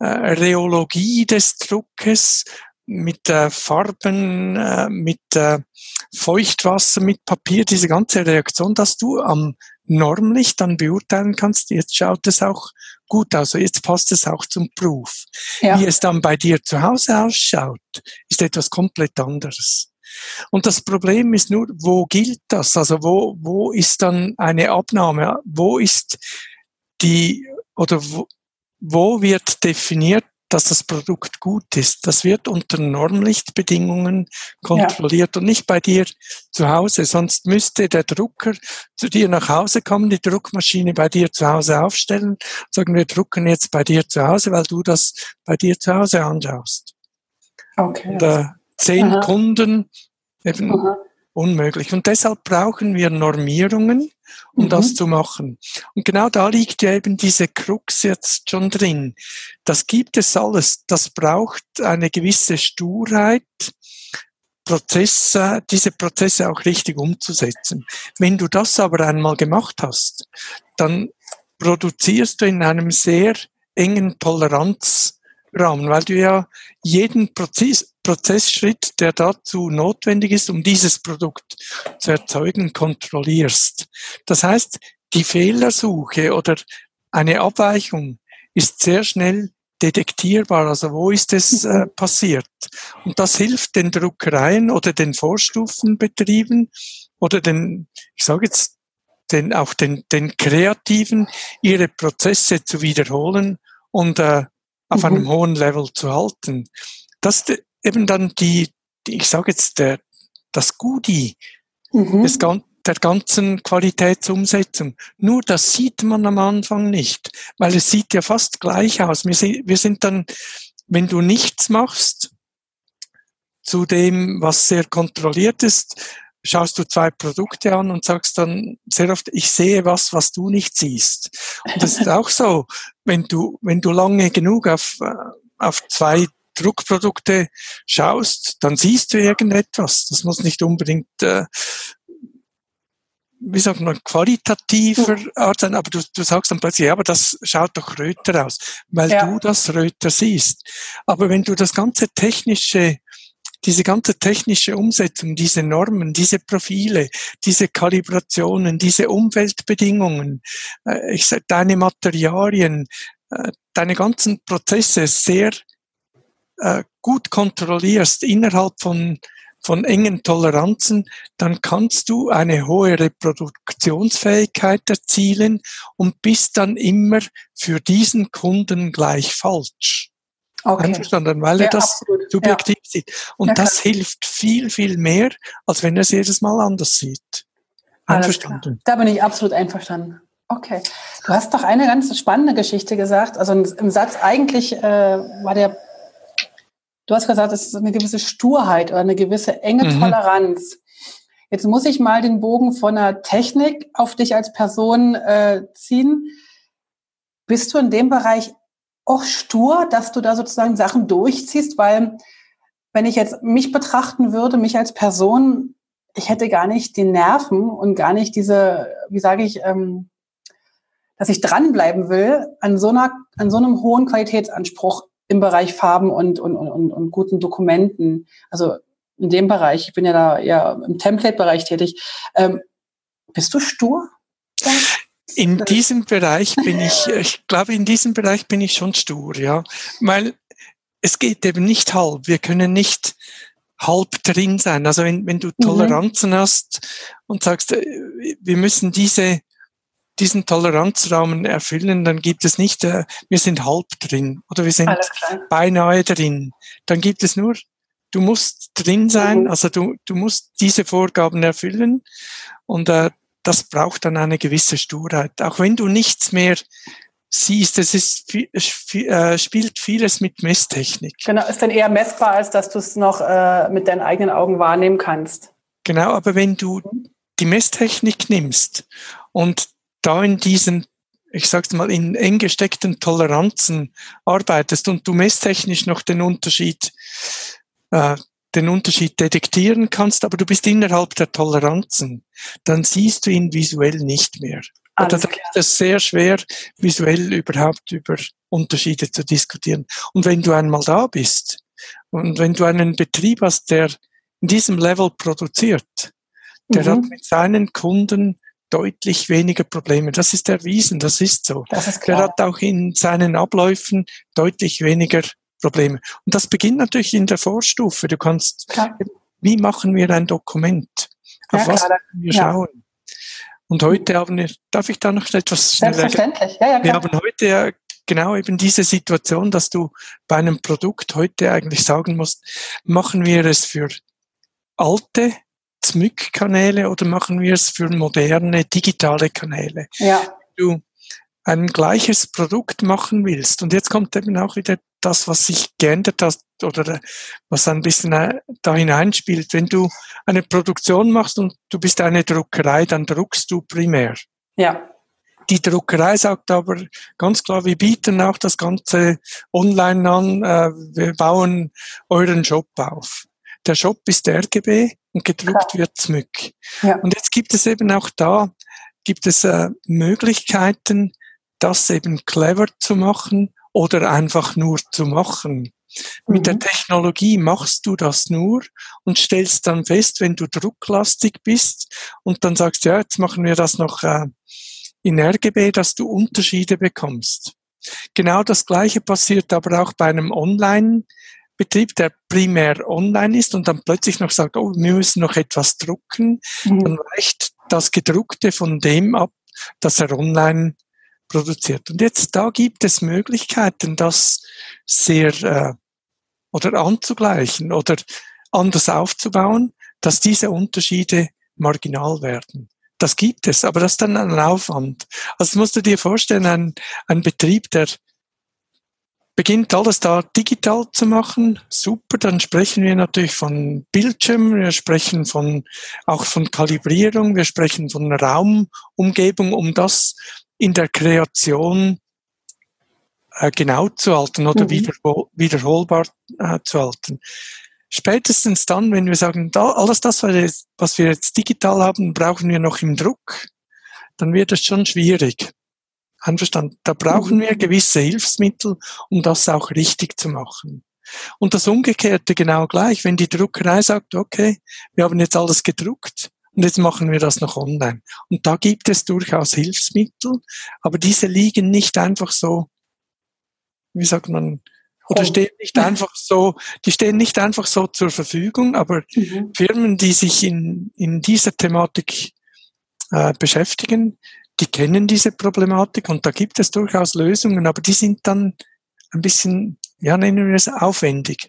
äh, Rheologie des Druckes mit äh, Farben, äh, mit äh, Feuchtwasser, mit Papier, diese ganze Reaktion, dass du am Normlicht dann beurteilen kannst, jetzt schaut es auch gut aus, jetzt passt es auch zum Proof. Ja. Wie es dann bei dir zu Hause ausschaut, ist etwas komplett anderes. Und das Problem ist nur, wo gilt das? Also wo, wo ist dann eine Abnahme? Wo ist die, oder wo, wo wird definiert, dass das Produkt gut ist. Das wird unter Normlichtbedingungen kontrolliert ja. und nicht bei dir zu Hause. Sonst müsste der Drucker zu dir nach Hause kommen, die Druckmaschine bei dir zu Hause aufstellen, sagen wir drucken jetzt bei dir zu Hause, weil du das bei dir zu Hause anschaust. Okay. Und, äh, zehn Aha. Kunden Eben Aha. unmöglich. Und deshalb brauchen wir Normierungen, um mhm. das zu machen. Und genau da liegt ja eben diese Krux jetzt schon drin. Das gibt es alles. Das braucht eine gewisse Sturheit, Prozesse, diese Prozesse auch richtig umzusetzen. Wenn du das aber einmal gemacht hast, dann produzierst du in einem sehr engen Toleranzrahmen, weil du ja jeden Prozess, Prozessschritt, der dazu notwendig ist, um dieses Produkt zu erzeugen, kontrollierst. Das heißt, die Fehlersuche oder eine Abweichung ist sehr schnell detektierbar. Also wo ist es äh, passiert? Und das hilft den Druckereien oder den Vorstufenbetrieben oder den, ich sage jetzt, den, auch den, den Kreativen, ihre Prozesse zu wiederholen und äh, auf mhm. einem hohen Level zu halten. Das eben dann die, die ich sage jetzt, der, das Goodie mhm. des, der ganzen Qualitätsumsetzung. Nur das sieht man am Anfang nicht, weil es sieht ja fast gleich aus. Wir sind, wir sind dann, wenn du nichts machst, zu dem, was sehr kontrolliert ist, schaust du zwei Produkte an und sagst dann sehr oft, ich sehe was, was du nicht siehst. Und das ist auch so, wenn du, wenn du lange genug auf, äh, auf zwei Druckprodukte schaust, dann siehst du irgendetwas. Das muss nicht unbedingt, äh, wie sagt man, qualitativer Art sein, aber du, du sagst dann plötzlich, ja, aber das schaut doch röter aus, weil ja. du das röter siehst. Aber wenn du das ganze technische diese ganze technische Umsetzung, diese Normen, diese Profile, diese Kalibrationen, diese Umweltbedingungen, äh, ich sag, deine Materialien, äh, deine ganzen Prozesse sehr äh, gut kontrollierst innerhalb von von engen Toleranzen, dann kannst du eine hohe Reproduktionsfähigkeit erzielen und bist dann immer für diesen Kunden gleich falsch. Okay. Einverstanden, weil ja, er das absolut. subjektiv ja. sieht. Und ja, das hilft viel, viel mehr, als wenn er es jedes Mal anders sieht. Einverstanden. Da bin ich absolut einverstanden. Okay. Du hast doch eine ganz spannende Geschichte gesagt. Also im Satz eigentlich äh, war der, du hast gesagt, es ist eine gewisse Sturheit oder eine gewisse enge mhm. Toleranz. Jetzt muss ich mal den Bogen von der Technik auf dich als Person äh, ziehen. Bist du in dem Bereich auch stur, dass du da sozusagen Sachen durchziehst, weil wenn ich jetzt mich betrachten würde, mich als Person, ich hätte gar nicht die Nerven und gar nicht diese, wie sage ich, ähm, dass ich dranbleiben will an so einer, an so einem hohen Qualitätsanspruch im Bereich Farben und, und, und, und guten Dokumenten. Also in dem Bereich, ich bin ja da eher im Template-Bereich tätig. Ähm, bist du stur? In diesem Bereich bin ich, ich glaube, in diesem Bereich bin ich schon stur, ja. Weil es geht eben nicht halb. Wir können nicht halb drin sein. Also wenn, wenn du mhm. Toleranzen mhm. hast und sagst, äh, wir müssen diese, diesen Toleranzrahmen erfüllen, dann gibt es nicht, äh, wir sind halb drin oder wir sind beinahe drin. Dann gibt es nur, du musst drin sein, mhm. also du, du musst diese Vorgaben erfüllen und äh, das braucht dann eine gewisse Sturheit. Auch wenn du nichts mehr siehst, es ist, äh, spielt vieles mit Messtechnik. Genau, ist dann eher messbar, als dass du es noch äh, mit deinen eigenen Augen wahrnehmen kannst. Genau, aber wenn du die Messtechnik nimmst und da in diesen, ich sag's mal, in eng gesteckten Toleranzen arbeitest und du messtechnisch noch den Unterschied äh, den Unterschied detektieren kannst, aber du bist innerhalb der Toleranzen, dann siehst du ihn visuell nicht mehr. Oder dann ist es sehr schwer, visuell überhaupt über Unterschiede zu diskutieren. Und wenn du einmal da bist und wenn du einen Betrieb hast, der in diesem Level produziert, der mhm. hat mit seinen Kunden deutlich weniger Probleme. Das ist erwiesen, das ist so. Das ist klar. Der hat auch in seinen Abläufen deutlich weniger Probleme. Und das beginnt natürlich in der Vorstufe. Du kannst, klar. wie machen wir ein Dokument? Auf ja, was klar. wir schauen? Ja. Und heute haben wir, darf ich da noch etwas schneller? Selbstverständlich, ja, ja, klar. Wir haben heute ja genau eben diese Situation, dass du bei einem Produkt heute eigentlich sagen musst, machen wir es für alte ZMYK-Kanäle oder machen wir es für moderne digitale Kanäle? Ja. Du ein gleiches Produkt machen willst. Und jetzt kommt eben auch wieder das, was sich geändert hat oder was ein bisschen äh, da hineinspielt. Wenn du eine Produktion machst und du bist eine Druckerei, dann druckst du primär. Ja. Die Druckerei sagt aber ganz klar, wir bieten auch das Ganze online an, äh, wir bauen euren Shop auf. Der Shop ist RGB und gedruckt Klar. wird ZMYK. Ja. Und jetzt gibt es eben auch da, gibt es äh, Möglichkeiten, das eben clever zu machen oder einfach nur zu machen. Mhm. Mit der mhm. Technologie machst du das nur und stellst dann fest, wenn du drucklastig bist und dann sagst, ja, jetzt machen wir das noch äh, in RGB, dass du Unterschiede bekommst. Genau das Gleiche passiert aber auch bei einem Online-Betrieb, der primär online ist und dann plötzlich noch sagt, oh, wir müssen noch etwas drucken, mhm. dann weicht das Gedruckte von dem ab, dass er online produziert. Und jetzt da gibt es Möglichkeiten, das sehr äh, oder anzugleichen oder anders aufzubauen, dass diese Unterschiede marginal werden. Das gibt es, aber das ist dann ein Aufwand. Also musst du dir vorstellen, ein, ein Betrieb, der beginnt alles da digital zu machen. Super, dann sprechen wir natürlich von Bildschirm, wir sprechen von, auch von Kalibrierung, wir sprechen von Raumumgebung, um das in der Kreation äh, genau zu halten oder mhm. wiederhol wiederholbar äh, zu halten. Spätestens dann, wenn wir sagen, da, alles das, was wir jetzt digital haben, brauchen wir noch im Druck, dann wird es schon schwierig. Einverstanden. Da brauchen wir gewisse Hilfsmittel, um das auch richtig zu machen. Und das Umgekehrte genau gleich, wenn die Druckerei sagt, okay, wir haben jetzt alles gedruckt und jetzt machen wir das noch online. Und da gibt es durchaus Hilfsmittel, aber diese liegen nicht einfach so, wie sagt man, oder stehen nicht einfach so, die stehen nicht einfach so zur Verfügung, aber mhm. Firmen, die sich in, in dieser Thematik äh, beschäftigen, die kennen diese Problematik und da gibt es durchaus Lösungen, aber die sind dann ein bisschen, ja, nennen wir es aufwendig.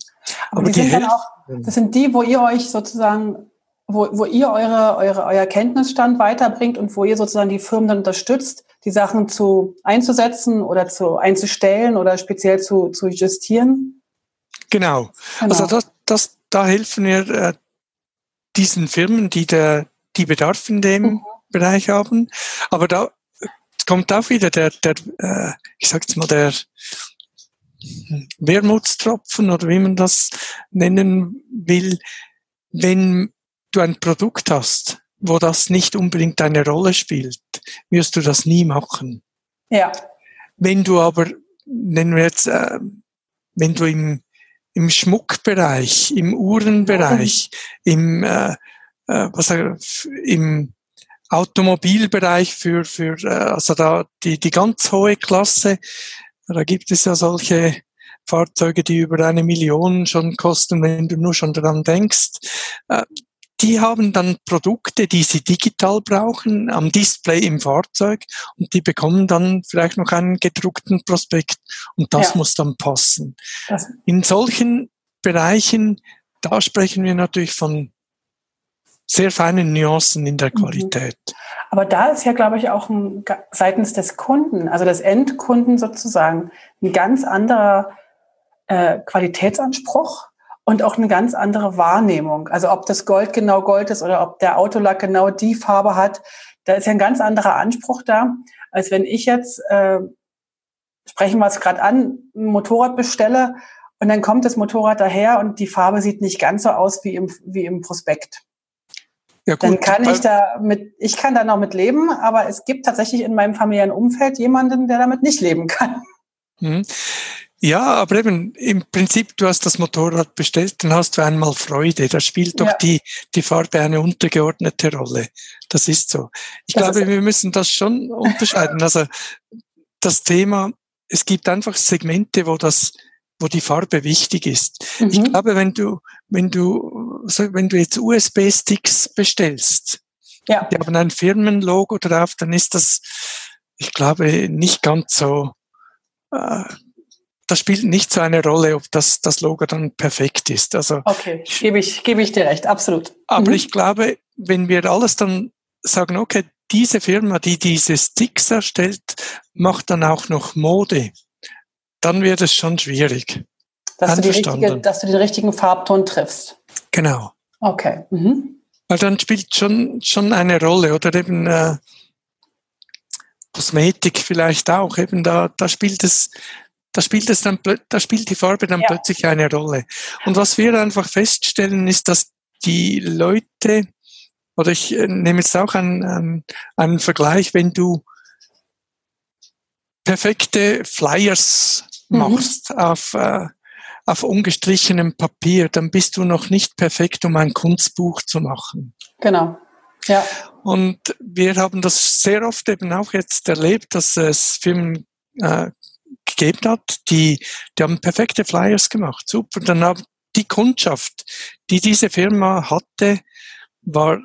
Aber, die, die sind auch, das sind die, wo ihr euch sozusagen, wo, wo ihr eure, eure, euer Kenntnisstand weiterbringt und wo ihr sozusagen die Firmen dann unterstützt, die Sachen zu einzusetzen oder zu einzustellen oder speziell zu, zu justieren? Genau. genau. Also das, das, da helfen wir äh, diesen Firmen, die der, die Bedarf in dem mhm. Bereich haben. Aber da kommt auch wieder der, der äh, ich sag jetzt mal, der Wermutstropfen oder wie man das nennen will, wenn du ein Produkt hast, wo das nicht unbedingt eine Rolle spielt, wirst du das nie machen. Ja. Wenn du aber, nennen wir jetzt, äh, wenn du im, im Schmuckbereich, im Uhrenbereich, im, äh, äh, was, im Automobilbereich für, für äh, also da die, die ganz hohe Klasse, da gibt es ja solche Fahrzeuge, die über eine Million schon kosten, wenn du nur schon daran denkst. Äh, die haben dann Produkte, die sie digital brauchen, am Display im Fahrzeug und die bekommen dann vielleicht noch einen gedruckten Prospekt und das ja. muss dann passen. Das In solchen Bereichen, da sprechen wir natürlich von sehr feinen Nuancen in der mhm. Qualität. Aber da ist ja, glaube ich, auch ein, seitens des Kunden, also des Endkunden sozusagen, ein ganz anderer äh, Qualitätsanspruch und auch eine ganz andere Wahrnehmung. Also ob das Gold genau Gold ist oder ob der Autolack genau die Farbe hat, da ist ja ein ganz anderer Anspruch da, als wenn ich jetzt, äh, sprechen wir es gerade an, ein Motorrad bestelle und dann kommt das Motorrad daher und die Farbe sieht nicht ganz so aus wie im, wie im Prospekt. Ja, gut, dann kann ich da mit, ich kann da noch mit leben, aber es gibt tatsächlich in meinem familiären Umfeld jemanden, der damit nicht leben kann. Mhm. Ja, aber eben im Prinzip, du hast das Motorrad bestellt, dann hast du einmal Freude. Da spielt doch ja. die, die Farbe eine untergeordnete Rolle. Das ist so. Ich das glaube, wir müssen das schon unterscheiden. Also das Thema, es gibt einfach Segmente, wo das wo die Farbe wichtig ist. Mhm. Ich glaube, wenn du, wenn du, wenn du jetzt USB-Sticks bestellst, ja. die haben ein Firmenlogo drauf, dann ist das, ich glaube, nicht ganz so, äh, das spielt nicht so eine Rolle, ob das, das Logo dann perfekt ist. Also, okay, gebe ich, gebe ich dir recht, absolut. Aber mhm. ich glaube, wenn wir alles dann sagen, okay, diese Firma, die diese Sticks erstellt, macht dann auch noch Mode dann wird es schon schwierig. Dass du, richtige, dass du, den richtigen Farbton triffst. Genau. Okay. Mhm. Weil dann spielt schon, schon eine Rolle oder eben äh, Kosmetik vielleicht auch. Eben da, da spielt es, da spielt es dann, da spielt die Farbe dann ja. plötzlich eine Rolle. Und was wir einfach feststellen, ist, dass die Leute, oder ich äh, nehme jetzt auch einen, einen, einen Vergleich, wenn du perfekte Flyers Mhm. machst mhm. auf, äh, auf ungestrichenem Papier, dann bist du noch nicht perfekt, um ein Kunstbuch zu machen. Genau. Ja. Und wir haben das sehr oft eben auch jetzt erlebt, dass es Firmen äh, gegeben hat, die, die haben perfekte Flyers gemacht. Super. Dann haben die Kundschaft, die diese Firma hatte, war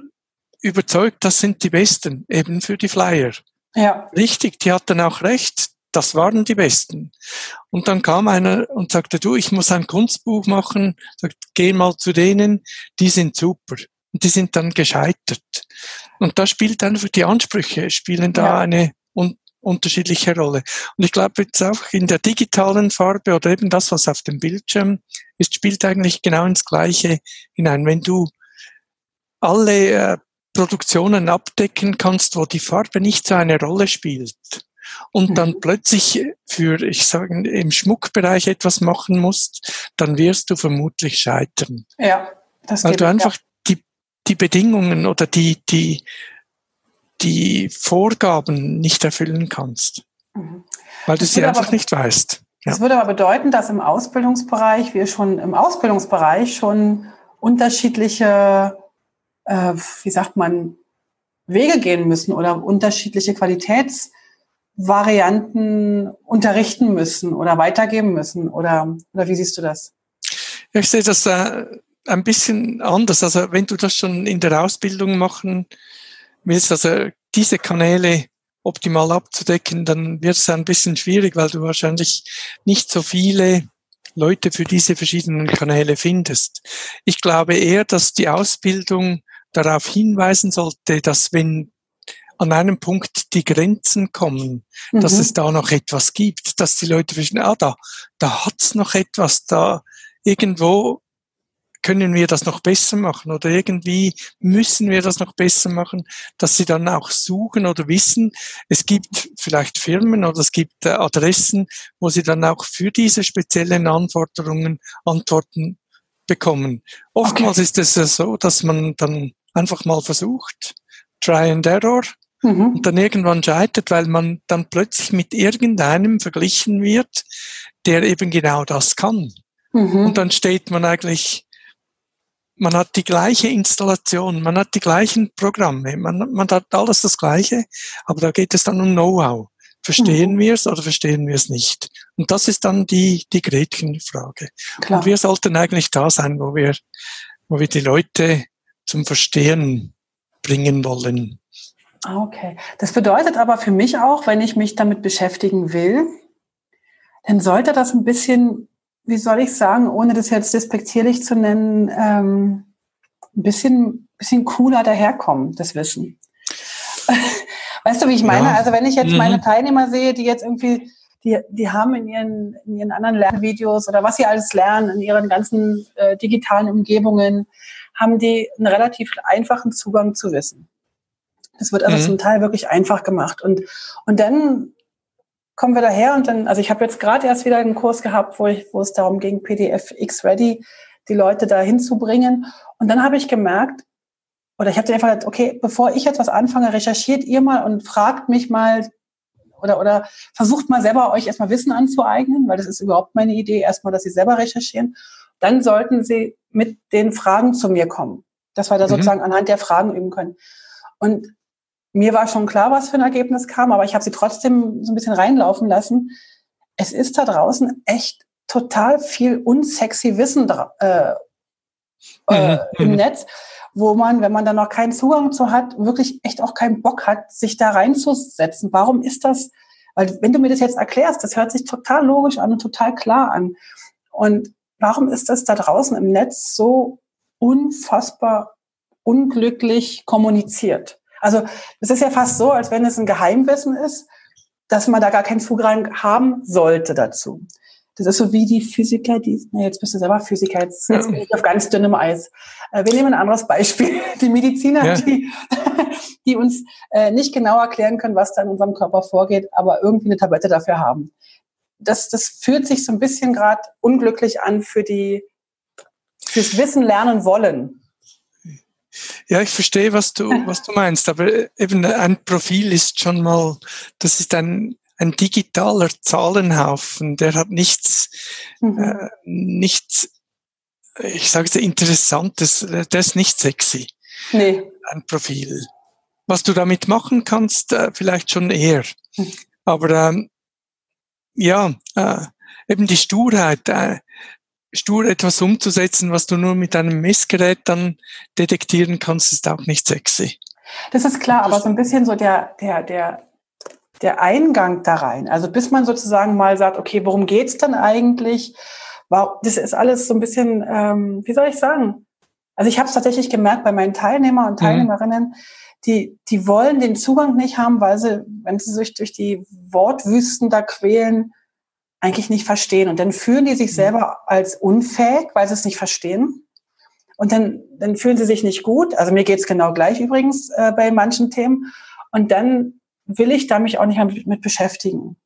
überzeugt, das sind die Besten, eben für die Flyer. Ja. Richtig, die hatten auch recht das waren die Besten. Und dann kam einer und sagte, du, ich muss ein Kunstbuch machen. Sagt, geh mal zu denen, die sind super. Und die sind dann gescheitert. Und da spielt einfach die Ansprüche, spielen da ja. eine, und unterschiedliche Rolle. Und ich glaube jetzt auch in der digitalen Farbe oder eben das, was auf dem Bildschirm ist, spielt eigentlich genau ins Gleiche hinein. Wenn du alle äh, Produktionen abdecken kannst, wo die Farbe nicht so eine Rolle spielt, und dann mhm. plötzlich für, ich sage, im Schmuckbereich etwas machen musst, dann wirst du vermutlich scheitern. Ja, das Weil du einfach ja. die, die Bedingungen oder die, die, die Vorgaben nicht erfüllen kannst. Mhm. Weil du das sie einfach aber, nicht weißt. Ja. Das würde aber bedeuten, dass im Ausbildungsbereich wir schon im Ausbildungsbereich schon unterschiedliche, äh, wie sagt man, Wege gehen müssen oder unterschiedliche Qualitäts Varianten unterrichten müssen oder weitergeben müssen? Oder, oder wie siehst du das? Ich sehe das ein bisschen anders. Also wenn du das schon in der Ausbildung machen willst, also diese Kanäle optimal abzudecken, dann wird es ein bisschen schwierig, weil du wahrscheinlich nicht so viele Leute für diese verschiedenen Kanäle findest. Ich glaube eher, dass die Ausbildung darauf hinweisen sollte, dass wenn an einem Punkt die Grenzen kommen, mhm. dass es da noch etwas gibt, dass die Leute verstehen, ah, da, da hat's noch etwas, da irgendwo können wir das noch besser machen oder irgendwie müssen wir das noch besser machen, dass sie dann auch suchen oder wissen, es gibt vielleicht Firmen oder es gibt äh, Adressen, wo sie dann auch für diese speziellen Anforderungen Antworten bekommen. Oftmals okay. ist es so, dass man dann einfach mal versucht, Try and Error, mhm. und dann irgendwann scheitert, weil man dann plötzlich mit irgendeinem verglichen wird, der eben genau das kann. Mhm. Und dann steht man eigentlich, man hat die gleiche Installation, man hat die gleichen Programme, man, man hat alles das Gleiche, aber da geht es dann um Know-how. Verstehen mhm. wir es oder verstehen wir es nicht? Und das ist dann die, die Gretchenfrage. Klar. Und wir sollten eigentlich da sein, wo wir, wo wir die Leute zum Verstehen bringen wollen. Okay. Das bedeutet aber für mich auch, wenn ich mich damit beschäftigen will, dann sollte das ein bisschen, wie soll ich sagen, ohne das jetzt despektierlich zu nennen, ähm, ein bisschen, bisschen cooler daherkommen, das Wissen. weißt du, wie ich meine? Ja. Also wenn ich jetzt mhm. meine Teilnehmer sehe, die jetzt irgendwie, die, die haben in ihren, in ihren anderen Lernvideos oder was sie alles lernen, in ihren ganzen äh, digitalen Umgebungen, haben die einen relativ einfachen Zugang zu Wissen. Das wird also mhm. zum Teil wirklich einfach gemacht. Und, und dann kommen wir daher und dann, also ich habe jetzt gerade erst wieder einen Kurs gehabt, wo, ich, wo es darum ging, PDF X Ready, die Leute da hinzubringen. Und dann habe ich gemerkt, oder ich habe einfach gesagt, okay, bevor ich jetzt was anfange, recherchiert ihr mal und fragt mich mal oder, oder versucht mal selber euch erstmal Wissen anzueignen, weil das ist überhaupt meine Idee, erstmal, dass sie selber recherchieren. Dann sollten sie mit den Fragen zu mir kommen, dass wir da mhm. sozusagen anhand der Fragen üben können. Und mir war schon klar, was für ein Ergebnis kam, aber ich habe sie trotzdem so ein bisschen reinlaufen lassen. Es ist da draußen echt total viel unsexy Wissen äh, äh, mhm. im mhm. Netz, wo man, wenn man da noch keinen Zugang zu hat, wirklich echt auch keinen Bock hat, sich da reinzusetzen. Warum ist das? Weil wenn du mir das jetzt erklärst, das hört sich total logisch an und total klar an. Und warum ist das da draußen im Netz so unfassbar unglücklich kommuniziert? Also es ist ja fast so, als wenn es ein Geheimwissen ist, dass man da gar keinen Zugang haben sollte dazu. Das ist so wie die Physiker, die, na, jetzt bist du selber Physiker, jetzt, jetzt bin ich auf ganz dünnem Eis. Äh, wir nehmen ein anderes Beispiel. Die Mediziner, ja. die, die uns äh, nicht genau erklären können, was da in unserem Körper vorgeht, aber irgendwie eine Tablette dafür haben. Das, das fühlt sich so ein bisschen gerade unglücklich an für die, fürs Wissen lernen wollen. Ja, ich verstehe, was du, was du meinst, aber eben ein Profil ist schon mal, das ist ein, ein digitaler Zahlenhaufen, der hat nichts, mhm. äh, nichts, ich sage es interessantes, der ist nicht sexy. Nee. Ein Profil. Was du damit machen kannst, äh, vielleicht schon eher. Mhm. Aber ähm, ja, äh, eben die Sturheit, äh, stur etwas umzusetzen, was du nur mit einem Messgerät dann detektieren kannst, ist auch nicht sexy. Das ist klar, aber so ein bisschen so der, der, der, der Eingang da rein. Also bis man sozusagen mal sagt, okay, worum geht's dann eigentlich? Das ist alles so ein bisschen, ähm, wie soll ich sagen? Also ich habe es tatsächlich gemerkt bei meinen Teilnehmer und mhm. Teilnehmerinnen, mhm. die, die wollen den Zugang nicht haben, weil sie, wenn sie sich durch die Wortwüsten da quälen, eigentlich nicht verstehen. Und dann fühlen die sich mhm. selber als unfähig, weil sie es nicht verstehen. Und dann, dann fühlen sie sich nicht gut. Also mir geht's genau gleich übrigens äh, bei manchen Themen. Und dann will ich da mich auch nicht mit, mit beschäftigen.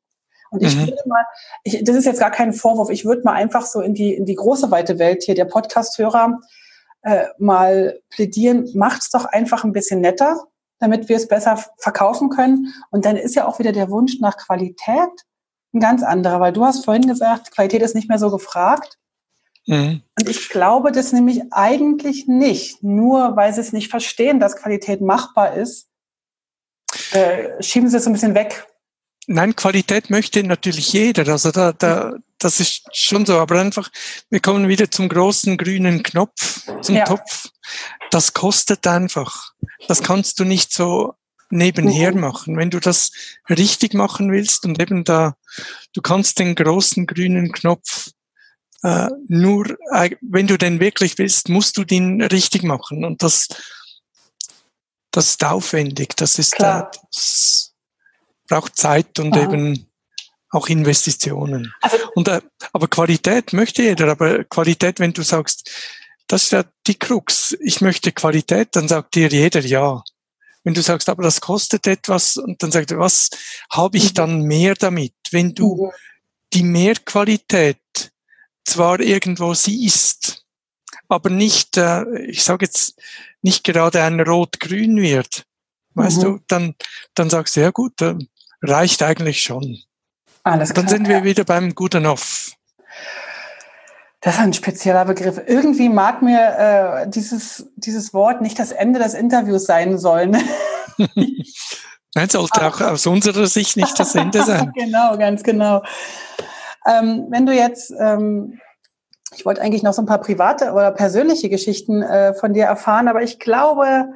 Und ich mhm. würde mal, ich, das ist jetzt gar kein Vorwurf, ich würde mal einfach so in die, in die große weite Welt hier der Podcast-Hörer äh, mal plädieren, macht's doch einfach ein bisschen netter, damit wir es besser verkaufen können. Und dann ist ja auch wieder der Wunsch nach Qualität ein ganz anderer, weil du hast vorhin gesagt, Qualität ist nicht mehr so gefragt. Mhm. Und ich glaube das nämlich eigentlich nicht, nur weil sie es nicht verstehen, dass Qualität machbar ist, äh, schieben sie es ein bisschen weg. Nein, Qualität möchte natürlich jeder. Also da, da, das ist schon so. Aber einfach, wir kommen wieder zum großen grünen Knopf, zum ja. Topf. Das kostet einfach. Das kannst du nicht so nebenher mhm. machen. Wenn du das richtig machen willst und eben da, du kannst den großen grünen Knopf äh, nur, äh, wenn du den wirklich willst, musst du den richtig machen. Und das, das ist aufwendig. Das ist, äh, das braucht Zeit und Aha. eben auch Investitionen. Also, und, äh, aber Qualität möchte jeder. Aber Qualität, wenn du sagst, das ist ja die Krux. Ich möchte Qualität, dann sagt dir jeder ja. Wenn du sagst, aber das kostet etwas, und dann sagt er, was habe ich dann mehr damit? Wenn du mhm. die Mehrqualität zwar irgendwo siehst, aber nicht, äh, ich sage jetzt, nicht gerade ein Rot-Grün wird, weißt mhm. du, dann, dann sagst du, ja gut, äh, reicht eigentlich schon. Alles klar. Dann sind wir ja. wieder beim Guten Off. Das ist ein spezieller Begriff. Irgendwie mag mir äh, dieses, dieses Wort nicht das Ende des Interviews sein sollen. Nein, sollte auch aus unserer Sicht nicht das Ende sein. genau, ganz genau. Ähm, wenn du jetzt, ähm, ich wollte eigentlich noch so ein paar private oder persönliche Geschichten äh, von dir erfahren, aber ich glaube,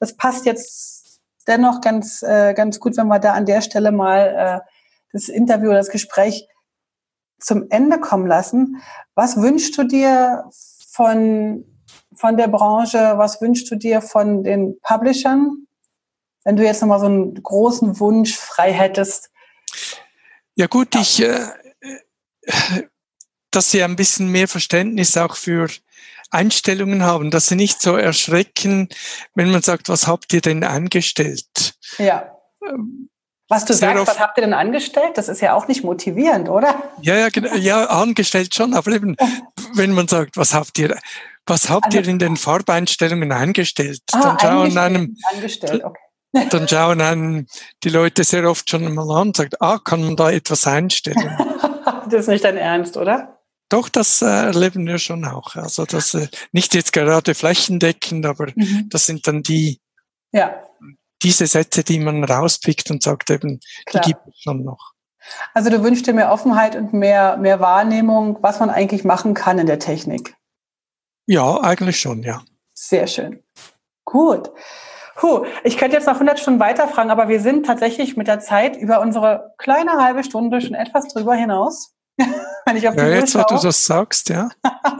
das passt jetzt dennoch ganz, äh, ganz gut, wenn wir da an der Stelle mal äh, das Interview oder das Gespräch zum Ende kommen lassen. Was wünschst du dir von, von der Branche? Was wünschst du dir von den Publishern? Wenn du jetzt nochmal so einen großen Wunsch frei hättest. Ja gut, ich, äh, dass sie ein bisschen mehr Verständnis auch für Einstellungen haben, dass sie nicht so erschrecken, wenn man sagt, was habt ihr denn angestellt? Ja. Was du sagst, was habt ihr denn angestellt? Das ist ja auch nicht motivierend, oder? Ja, ja, genau, ja, angestellt schon, aber eben, wenn man sagt, was habt ihr, was habt also, ihr in den Farbeinstellungen eingestellt? Ah, dann schauen einem, angestellt, okay. Dann schauen einem die Leute sehr oft schon mal an und sagen, ah, kann man da etwas einstellen? das ist nicht dein Ernst, oder? Doch, das äh, erleben wir schon auch. Also das äh, nicht jetzt gerade flächendeckend, aber mhm. das sind dann die, ja diese Sätze, die man rauspickt und sagt eben, Klar. die gibt es schon noch. Also du wünschst dir mehr Offenheit und mehr, mehr Wahrnehmung, was man eigentlich machen kann in der Technik. Ja, eigentlich schon, ja. Sehr schön. Gut. Puh, ich könnte jetzt noch 100 Stunden weiterfragen, aber wir sind tatsächlich mit der Zeit über unsere kleine halbe Stunde schon etwas drüber hinaus. Wenn ich auf die ja, jetzt, wo du das sagst, ja.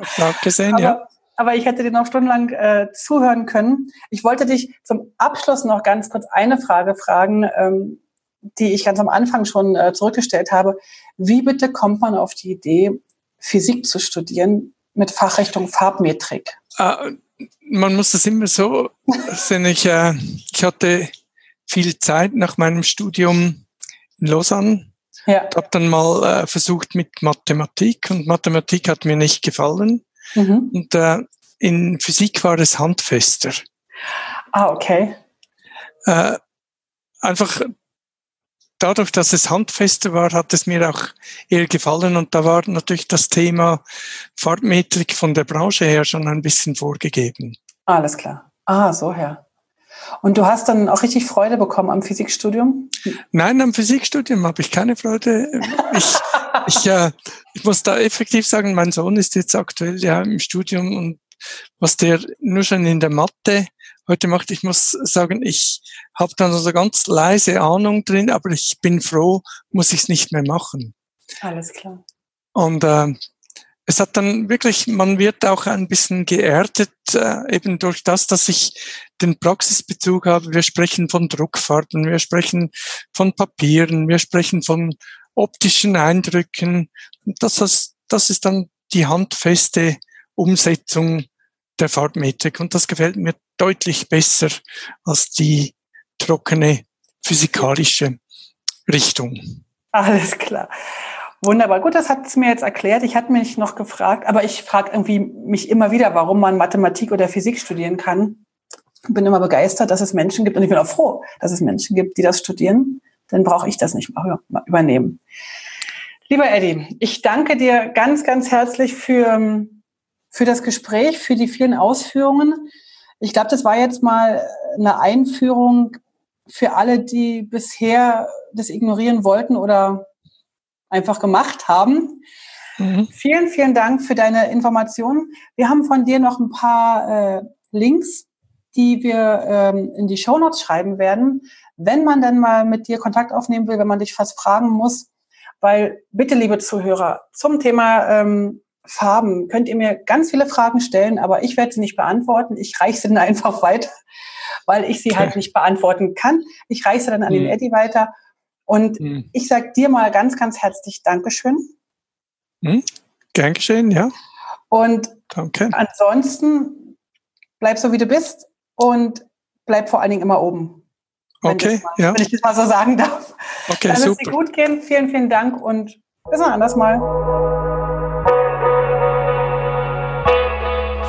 Ich gesehen, ja aber ich hätte dir noch stundenlang äh, zuhören können. Ich wollte dich zum Abschluss noch ganz kurz eine Frage fragen, ähm, die ich ganz am Anfang schon äh, zurückgestellt habe. Wie bitte kommt man auf die Idee, Physik zu studieren mit Fachrichtung Farbmetrik? Äh, man muss das immer so sehen. Ich, äh, ich hatte viel Zeit nach meinem Studium in Lausanne. Ja. Ich habe dann mal äh, versucht mit Mathematik und Mathematik hat mir nicht gefallen. Mhm. Und äh, in Physik war es handfester. Ah, okay. Äh, einfach dadurch, dass es handfester war, hat es mir auch eher gefallen. Und da war natürlich das Thema Farbmetrik von der Branche her schon ein bisschen vorgegeben. Alles klar. Ah, so her. Und du hast dann auch richtig Freude bekommen am Physikstudium? Nein, am Physikstudium habe ich keine Freude. Ich, ich, äh, ich muss da effektiv sagen, mein Sohn ist jetzt aktuell ja im Studium und was der nur schon in der Mathe heute macht, ich muss sagen, ich habe dann so ganz leise Ahnung drin, aber ich bin froh, muss ich es nicht mehr machen. Alles klar. Und äh, es hat dann wirklich, man wird auch ein bisschen geerdet, äh, eben durch das, dass ich den Praxisbezug habe. Wir sprechen von Druckfarben, wir sprechen von Papieren, wir sprechen von optischen Eindrücken. Das, ist, das ist dann die handfeste Umsetzung der Farbmetrik. Und das gefällt mir deutlich besser als die trockene physikalische Richtung. Alles klar. Wunderbar. Gut, das hat es mir jetzt erklärt. Ich hatte mich noch gefragt, aber ich frage irgendwie mich immer wieder, warum man Mathematik oder Physik studieren kann. Bin immer begeistert, dass es Menschen gibt und ich bin auch froh, dass es Menschen gibt, die das studieren. Dann brauche ich das nicht mal übernehmen. Lieber Eddie, ich danke dir ganz, ganz herzlich für, für das Gespräch, für die vielen Ausführungen. Ich glaube, das war jetzt mal eine Einführung für alle, die bisher das ignorieren wollten oder einfach gemacht haben. Mhm. Vielen, vielen Dank für deine Informationen. Wir haben von dir noch ein paar äh, Links, die wir ähm, in die Show Notes schreiben werden, wenn man dann mal mit dir Kontakt aufnehmen will, wenn man dich fast fragen muss. Weil bitte, liebe Zuhörer, zum Thema ähm, Farben könnt ihr mir ganz viele Fragen stellen, aber ich werde sie nicht beantworten. Ich reiche sie dann einfach weiter, weil ich sie halt nicht beantworten kann. Ich reiche sie dann an mhm. den Eddie weiter und hm. ich sage dir mal ganz, ganz herzlich Dankeschön. Hm. Gern geschehen, ja. Und Danke. ansonsten bleib so, wie du bist und bleib vor allen Dingen immer oben. Okay, mal, ja. Wenn ich das mal so sagen darf. Okay, Dann super. es dir gut gehen. Vielen, vielen Dank und bis ein anderes Mal.